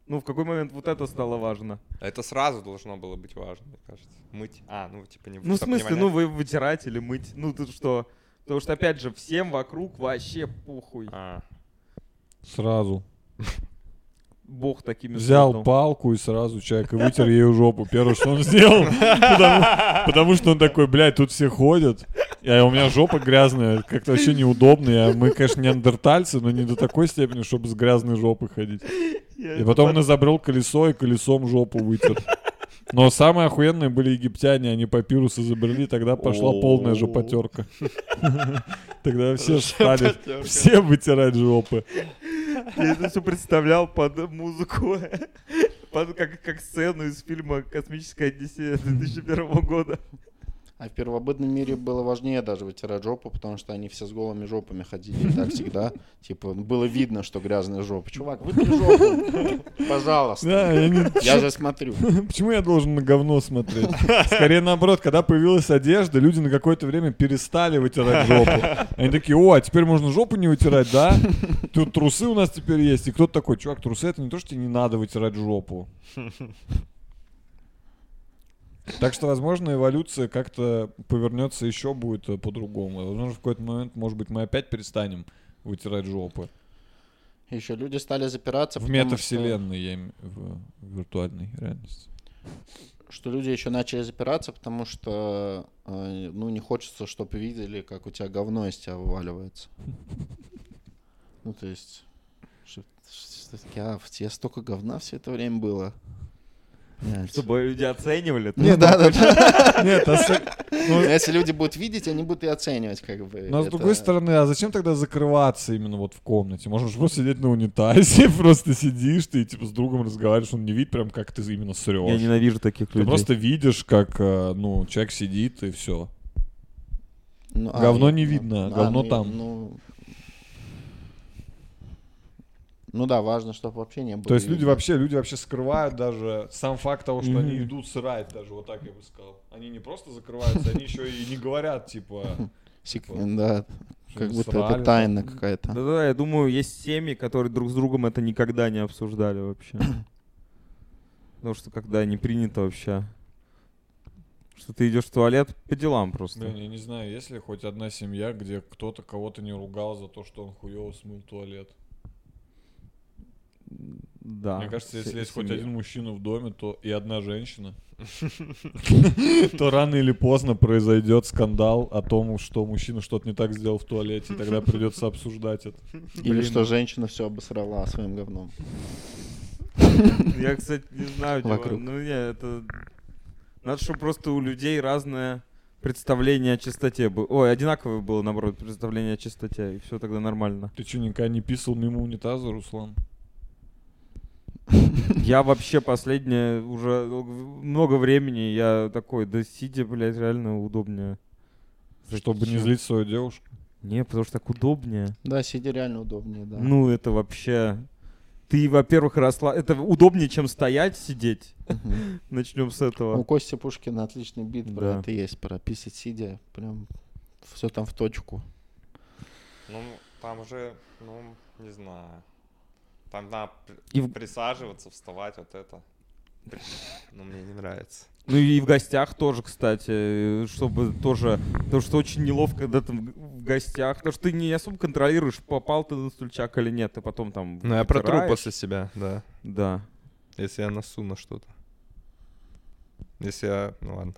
Ну, в какой момент вот это стало важно? Это сразу должно было быть важно, мне кажется. Мыть. А, ну, типа не Ну, в смысле, ну, вонять. вы вытирать или мыть? Ну, тут что? Потому что, опять же, всем вокруг вообще похуй. А, Сразу. Бог такими Взял создал. палку и сразу человек и вытер ею жопу. Первое, что он сделал. Потому, потому что он такой, блядь, тут все ходят. А у меня жопа грязная, как-то вообще неудобно. Я, мы, конечно, неандертальцы, но не до такой степени, чтобы с грязной жопой ходить. Я И потом он изобрел колесо и колесом жопу вытер. Но самые охуенные были египтяне, они папирус изобрели, тогда пошла полная жопотерка. Тогда все стали, все вытирать жопы. Я это все представлял под музыку, под, как, как сцену из фильма «Космическая Одиссея» 2001 года. А в первобытном мире было важнее даже вытирать жопу, потому что они все с голыми жопами ходили. И так всегда. Типа, было видно, что грязная жопа. Чувак, вытри жопу. Пожалуйста. Да, я не- Я же смотрю. Почему я должен на говно смотреть? Скорее наоборот, когда появилась одежда, люди на какое-то время перестали вытирать жопу. Они такие, о, а теперь можно жопу не вытирать, да? Тут трусы у нас теперь есть. И кто-то такой, чувак, трусы это не то, что тебе не надо вытирать жопу. Так что, возможно, эволюция как-то повернется еще будет э, по-другому. Возможно, в какой-то момент, может быть, мы опять перестанем вытирать жопы. Еще люди стали запираться. В метавселенной, я имею в виртуальной реальности. Что, что люди еще начали запираться, потому что э, ну, не хочется, чтобы видели, как у тебя говно из тебя вываливается. Ну, то есть... Что, что такие, а, тебе столько говна все это время было. Чтобы люди оценивали. Ну да, да, да. Нет, а с- Но Если люди будут видеть, они будут и оценивать, как бы. Но с другой стороны, а зачем тогда закрываться именно вот в комнате? Можно же просто сидеть на унитазе, просто сидишь, ты типа с другом разговариваешь, он не видит прям, как ты именно Я срешь. ненавижу таких Ты людей. просто видишь, как, э, ну, человек сидит и все. Ну, а, говно не ну, видно, а, говно ну, там. Ну, Ну да, важно, чтобы вообще не было. То есть люди вообще, люди вообще скрывают даже сам факт того, что они Мгм. идут сырать, даже вот так я бы сказал. Они не просто закрываются, они еще и не говорят, типа, Сек- Да, как они будто это тайна какая-то. Да-да, я думаю, есть семьи, которые друг с другом это никогда не обсуждали вообще. Потому что когда не принято вообще, что ты идешь в туалет по делам просто. Блин, я не знаю, есть ли хоть одна семья, где кто-то кого-то не ругал за то, что он хуёво смыл туалет. Да. Мне кажется, если есть хоть один мужчина в доме, то и одна женщина, то рано или поздно произойдет скандал о том, что мужчина что-то не так сделал в туалете, и тогда придется обсуждать это. Или что женщина все обосрала своим говном. Я, кстати, не знаю, Вокруг. ну не, это... Надо, чтобы просто у людей разное представление о чистоте было. Ой, одинаковое было, наоборот, представление о чистоте, и все тогда нормально. Ты что, никогда не писал мимо унитаза, Руслан? Я вообще последнее уже много времени, я такой, да сидя, блядь, реально удобнее. Чтобы не злить свою девушку? Не, потому что так удобнее. Да, сидя реально удобнее, да. Ну, это вообще... Ты, во-первых, росла... Это удобнее, чем стоять, сидеть. Начнем с У этого. Кости Пушкина отличный бит Да. это есть, про писать сидя. Прям все там в точку. Ну, там уже, ну, не знаю. Там надо И присаживаться, вставать, вот это. Ну, мне не нравится. Ну и в гостях тоже, кстати, чтобы тоже... Потому что очень неловко, когда ты в гостях. Потому что ты не особо контролируешь, попал ты на стульчак или нет. Ты потом там Ну, я протру после себя, да. Да. Если я носу на что-то. Если я... Ну ладно.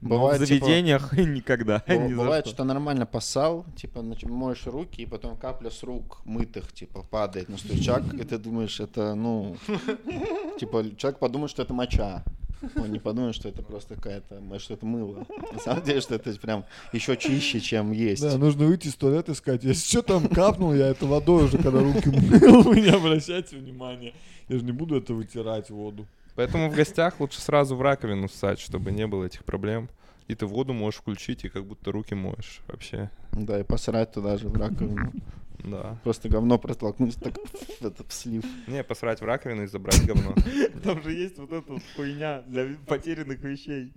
Бывает, в типа, заведениях никогда. Быва- ни за Бывает, что. что нормально поссал, типа нач- моешь руки, и потом капля с рук мытых, типа, падает на стульчак, и ты думаешь, это, ну, типа, человек подумает, что это моча. Он не подумает, что это просто какая-то, что это мыло. На самом деле, что это прям еще чище, чем есть. Да, нужно выйти из туалета и сказать, если что там капнул, я это водой уже, когда руки мыл, вы не обращайте внимания. Я же не буду это вытирать воду. Поэтому в гостях лучше сразу в раковину ссать, чтобы не было этих проблем. И ты воду можешь включить, и как будто руки моешь вообще. Да, и посрать туда же в раковину. Да. Просто говно протолкнуть так в это в слив. Не, посрать в раковину и забрать говно. Там же есть вот эта хуйня для потерянных вещей.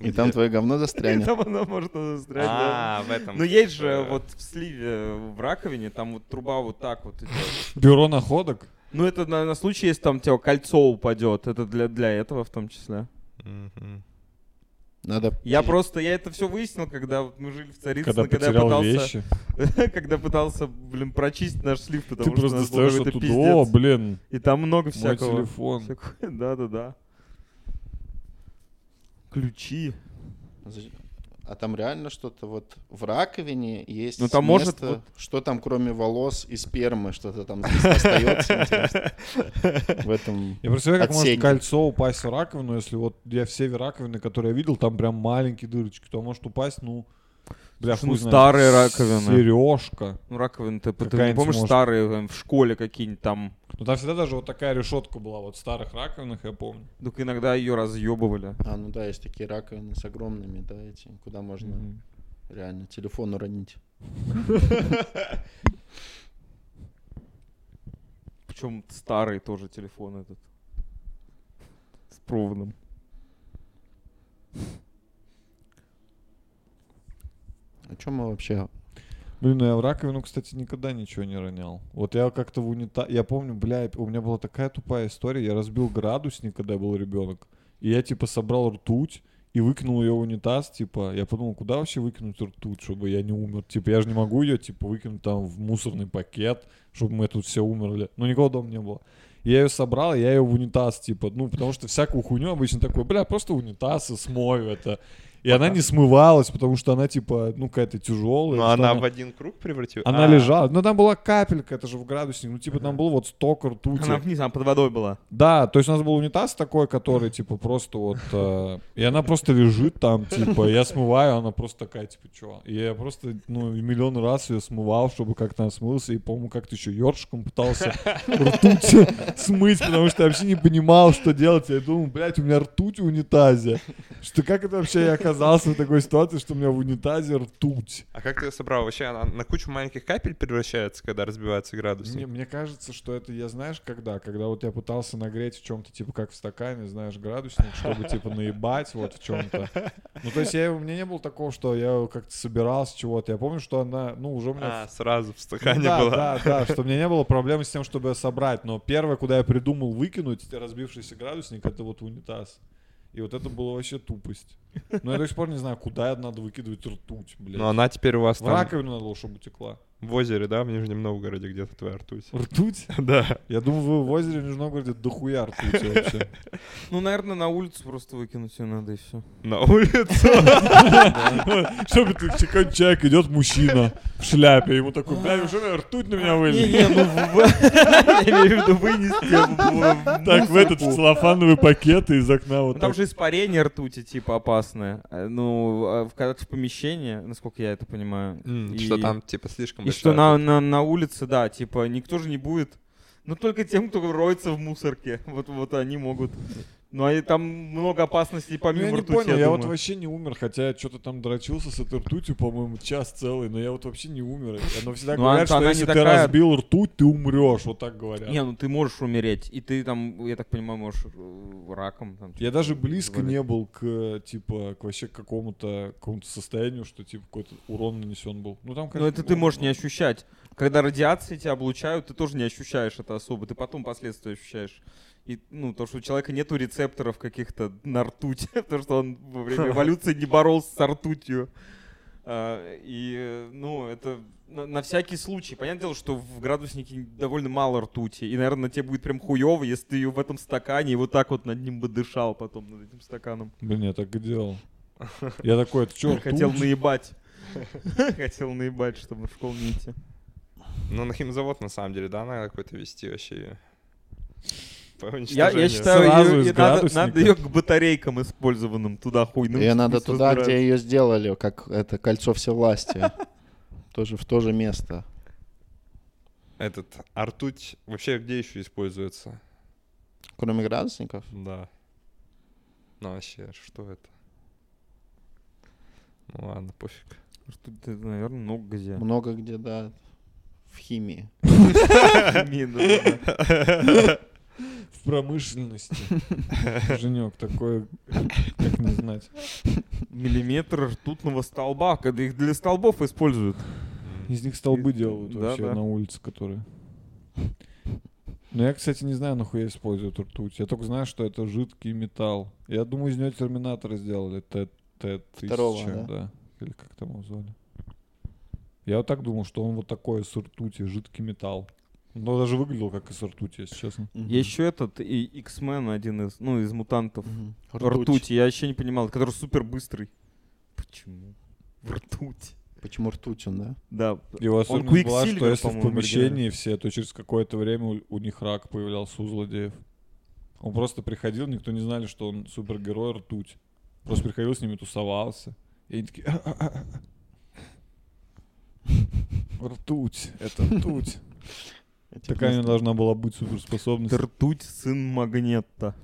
И там твое говно И застрянет. там она может застрять. да. А, в этом. Но есть же э, вот в сливе, в раковине, там вот труба вот так вот идет. Бюро находок? Ну, это на, на случай, если там тебе кольцо упадет. Это для, для этого в том числе. мгм. Надо... Я просто, я это все выяснил, когда вот мы жили в Царицыно, Когда когда, я потерял пытался, вещи? когда пытался, блин, прочистить наш слив, потому Ты что просто у нас был достаешь какой-то оттуда, о, пиздец. блин, И там много мой всякого. телефон. Да-да-да. Ключи. А там реально что-то вот в раковине есть Ну, там может место, вот- что там кроме волос и спермы, что-то там остается интересно. в этом Я представляю, как может кольцо упасть в раковину, если вот я все раковины, которые я видел, там прям маленькие дырочки, то может упасть, ну, бля, Слушай, ну, знает, старые раковины. Сережка. Ну, раковины, ты, ты не Какая-нибудь помнишь может- старые там, в школе какие-нибудь там? Ну там всегда даже вот такая решетка была, вот в старых раковинах, я помню. Только иногда ее разъебывали. А, ну да, есть такие раковины с огромными, да, эти, куда можно Мгм. реально телефон уронить. Причем старый тоже телефон этот. С проводом. О чем мы вообще? Блин, ну я в раковину, кстати, никогда ничего не ронял. Вот я как-то в унитаз... Я помню, бля, у меня была такая тупая история. Я разбил градусник, когда был ребенок. И я, типа, собрал ртуть и выкинул ее в унитаз, типа, я подумал, куда вообще выкинуть ртуть, чтобы я не умер? Типа, я же не могу ее, типа, выкинуть там в мусорный пакет, чтобы мы тут все умерли. Ну, никого дома не было. Я ее собрал, я ее в унитаз, типа, ну, потому что всякую хуйню обычно такой, бля, просто унитаз и смою это. И она не смывалась, потому что она, типа, ну, какая-то тяжелая. Ну, что она в один круг превратилась? она А, лежала. Ну, там была капелька, это же в градусник. Ну, типа, там был вот сток ртути. Она вниз, она под водой была. Да, то есть у нас был унитаз такой, который, типа, просто вот... э, и она просто лежит там, типа, я смываю, она просто такая, типа, чё? И я просто, ну, миллион раз ее смывал, чтобы как-то она смылся. И, по-моему, как-то еще ёршиком пытался ртуть смыть, потому что я вообще не понимал, что делать. Я думал, блядь, у меня ртуть в унитазе. Что как это вообще я оказался в такой ситуации, что у меня в унитазе ртуть. А как ты ее собрал? Вообще она на кучу маленьких капель превращается, когда разбивается градусник? Мне, мне кажется, что это я знаешь когда? Когда вот я пытался нагреть в чем-то, типа как в стакане, знаешь, градусник, чтобы типа наебать вот в чем-то. Ну, то есть я, у меня не было такого, что я как-то собирал с чего-то. Я помню, что она, ну, уже у меня... А, сразу в Ну стакане да, была. да, да, что у меня не было проблемы с тем, чтобы ее собрать. Но первое, куда я придумал выкинуть разбившийся градусник, это вот унитаз. И вот это было вообще тупость. Но я до сих пор не знаю, куда надо выкидывать ртуть, блядь. Но она теперь у вас В там раковину надо чтобы утекла. В озере, да, в Нижнем Новгороде где-то твоя ртуть. Ртуть? Да. Я думаю, вы в озере в Нижнем Новгороде дохуя ртути вообще. Ну, наверное, на улицу просто выкинуть ее надо и все. На улицу. Чтобы ты, человек идет мужчина в шляпе, ему такой, бля, неужели ртуть на меня вылез? Не-не, ну, в- я имею в виду вынести Так, в этот целлофановый пакет и из окна вот Ну, Там же испарение ртути, типа, опасное. Э, Ну, а в- когда ты в помещении, насколько я это понимаю. Что там, типа, слишком И что на, на, на улице, да, типа, никто же не будет. Ну, только тем, кто роется в мусорке. Вот, вот они могут. Ну, а и там много опасностей Ну, помимо я не ртути, понял, я вот думаю. вообще не умер, хотя я что-то там дрочился с этой ртутью, по-моему, час целый, но я вот вообще не умер. Но всегда Ну, говорят, что она если не ты такая- разбил ртуть, ты умрешь, вот так говорят. Не, ну ты можешь умереть. И ты там, я так понимаю, можешь э, раком. Там, Я типа, даже близко заболеть. не был к, типа, к вообще к какому-то, какому-то состоянию, что, типа, какой-то урон нанесен был. Ну, там, Ну, конечно, это ты было, можешь но- не ощущать. Когда радиации тебя облучают, ты тоже не ощущаешь это особо. Ты потом последствия ощущаешь. И, ну, то, что у человека нету рецепторов каких-то на ртуть, потому что он во время эволюции не боролся с ртутью. А, И, ну, это на, на всякий случай. Понятное дело, что в градуснике довольно мало ртути. И, наверное, тебе будет прям хуёво, если ты ее в этом стакане и вот так вот над ним бы дышал потом, над этим стаканом. Блин, я так и делал. Я такой, это что, Хотел наебать. Хотел наебать, чтобы в школу не идти. Ну, на химзавод, на самом деле, да, надо какой-то вести вообще Я, я считаю, Сразу и надо, надо ее к батарейкам использованным туда хуйным. Ее надо туда, где ее сделали, как это кольцо всевластия. Тоже в то же место. Этот, а ртуть вообще где еще используется? Кроме градусников? Да. Ну, вообще, что это? Ну ладно, пофиг. Тут, наверное, много где. Много где, да. В химии. В промышленности. Женек, такое, как не знать. Миллиметр ртутного столба, когда их для столбов используют. Из них столбы делают Да, вообще да. на улице, которые. Но я, кстати, не знаю, нахуя используют ртуть. Я только знаю, что это жидкий металл. Я думаю, из нее терминатора сделали. Т- Т-1000, Второго, да? да? Или как там его звали. Я вот так думал, что он вот такой из ртути, жидкий металл. Но даже выглядел как из ртути, если честно. Есть еще этот и X-Men, один из, ну, из мутантов. Мгм. Ртуть. Я вообще не понимал, который супер быстрый. Почему? В ртуть. Почему ртуть он, да? Да. Его особенность была, что Quicksilver, если в помещении все, то через какое-то время у, у них рак появлялся у злодеев. Он просто приходил, никто не знали, что он супергерой ртуть. Просто приходил с ними, тусовался. И они такие... Ртуть, это ртуть. Такая у него места- должна была быть суперспособность. Ртуть сын магнета.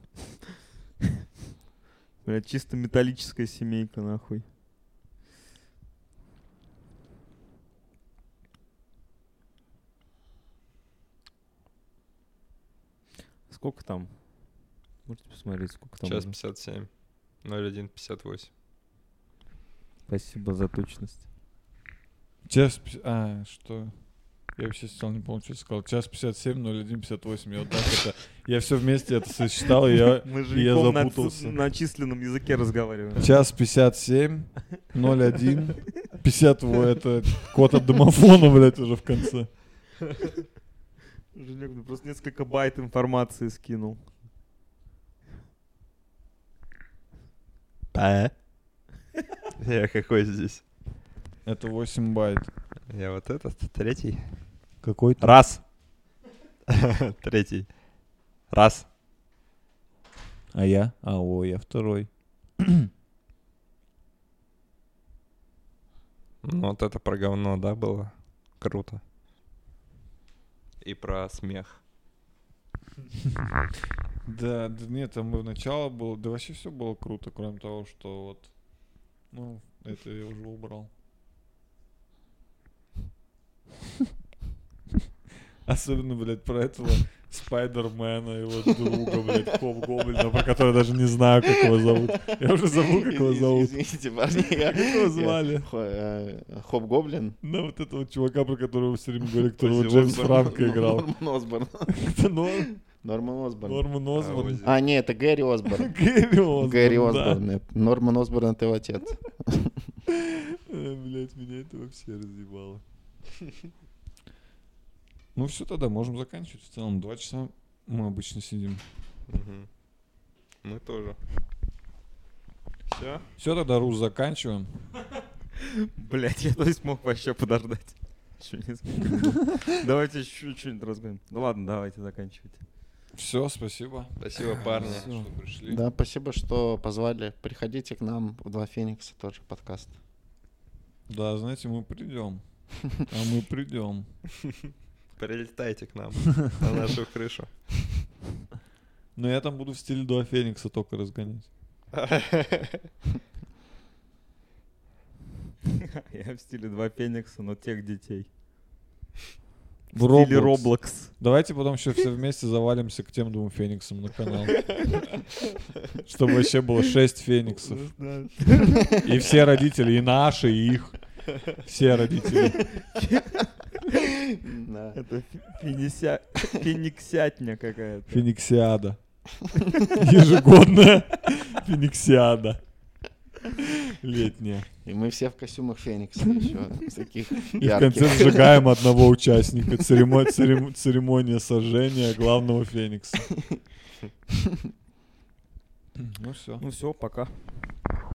Бля, чисто металлическая семейка, нахуй. Сколько там? Можете посмотреть, сколько там? Час уже? 57. 0158. Спасибо за точность. Час... А, что? Я вообще сначала не помню, что я сказал. Час 57, 01, 58. Я вот так это... Я все вместе это сосчитал, и я... Мы и же я на, запутался. на численном языке разговариваем. Час 57, 01, 58. Это код от домофона, блядь, уже в конце. Женек, ну просто несколько байт информации скинул. Я какой здесь? Это 8 байт. Я вот этот, третий. Какой Раз. Третий. Раз. А я? А, о, я второй. Ну вот это про говно, да, было? Круто. И про смех. Да, да нет, там бы начало было, да вообще все было круто, кроме того, что вот Ну, это я уже убрал. Особенно, блядь, про этого Спайдермена, его друга, блядь, Хобгоблина, про которого даже не знаю, как его зовут. Я уже забыл, как его зовут. Извините, парни. Как его звали? Хо- э, Хобгоблин. Да, вот этого чувака, про которого все время говорили, которого Джеймс Осборн. Франко играл. Норман Осборн. Кто Норм? Норман Осборн. Норман Осборн. Оззи. А, не, это Гэри Осборн. Гэри Осборн. Гэри. Осборн. это- Норман Осборн — это его отец. Э, Блять, меня это вообще разъебало. Ну все, тогда можем заканчивать. В целом, два часа мы обычно сидим. Мы тоже. Все? Все, тогда Рус заканчиваем. Блять, я то есть мог вообще подождать. Еще несколько минут. Давайте еще что-нибудь разговариваем. Ну ладно, давайте заканчивайте. Все, спасибо. Спасибо, парни. Что пришли. Да, спасибо, что позвали. Приходите к нам в Два Феникса, тоже подкаст. Да, знаете, мы придем. А мы придем. Прилетайте к нам на нашу крышу. Но я там буду в стиле Два Феникса только разгонять. Я в стиле два Феникса, но тех детей. В стиле. Roblox. Давайте потом еще все вместе завалимся к тем двум Фениксам на канал. Чтобы вообще было шесть Фениксов. И все родители, и наши, и их. Все родители. Это фениксятня какая-то. Фениксиада. Ежегодная Фениксиада. Летняя. И мы все в костюмах Феникса еще. Таких И в конце сжигаем одного участника. Церемо- церем- Церемония сожжения главного Феникса. Ну все. Ну все, пока.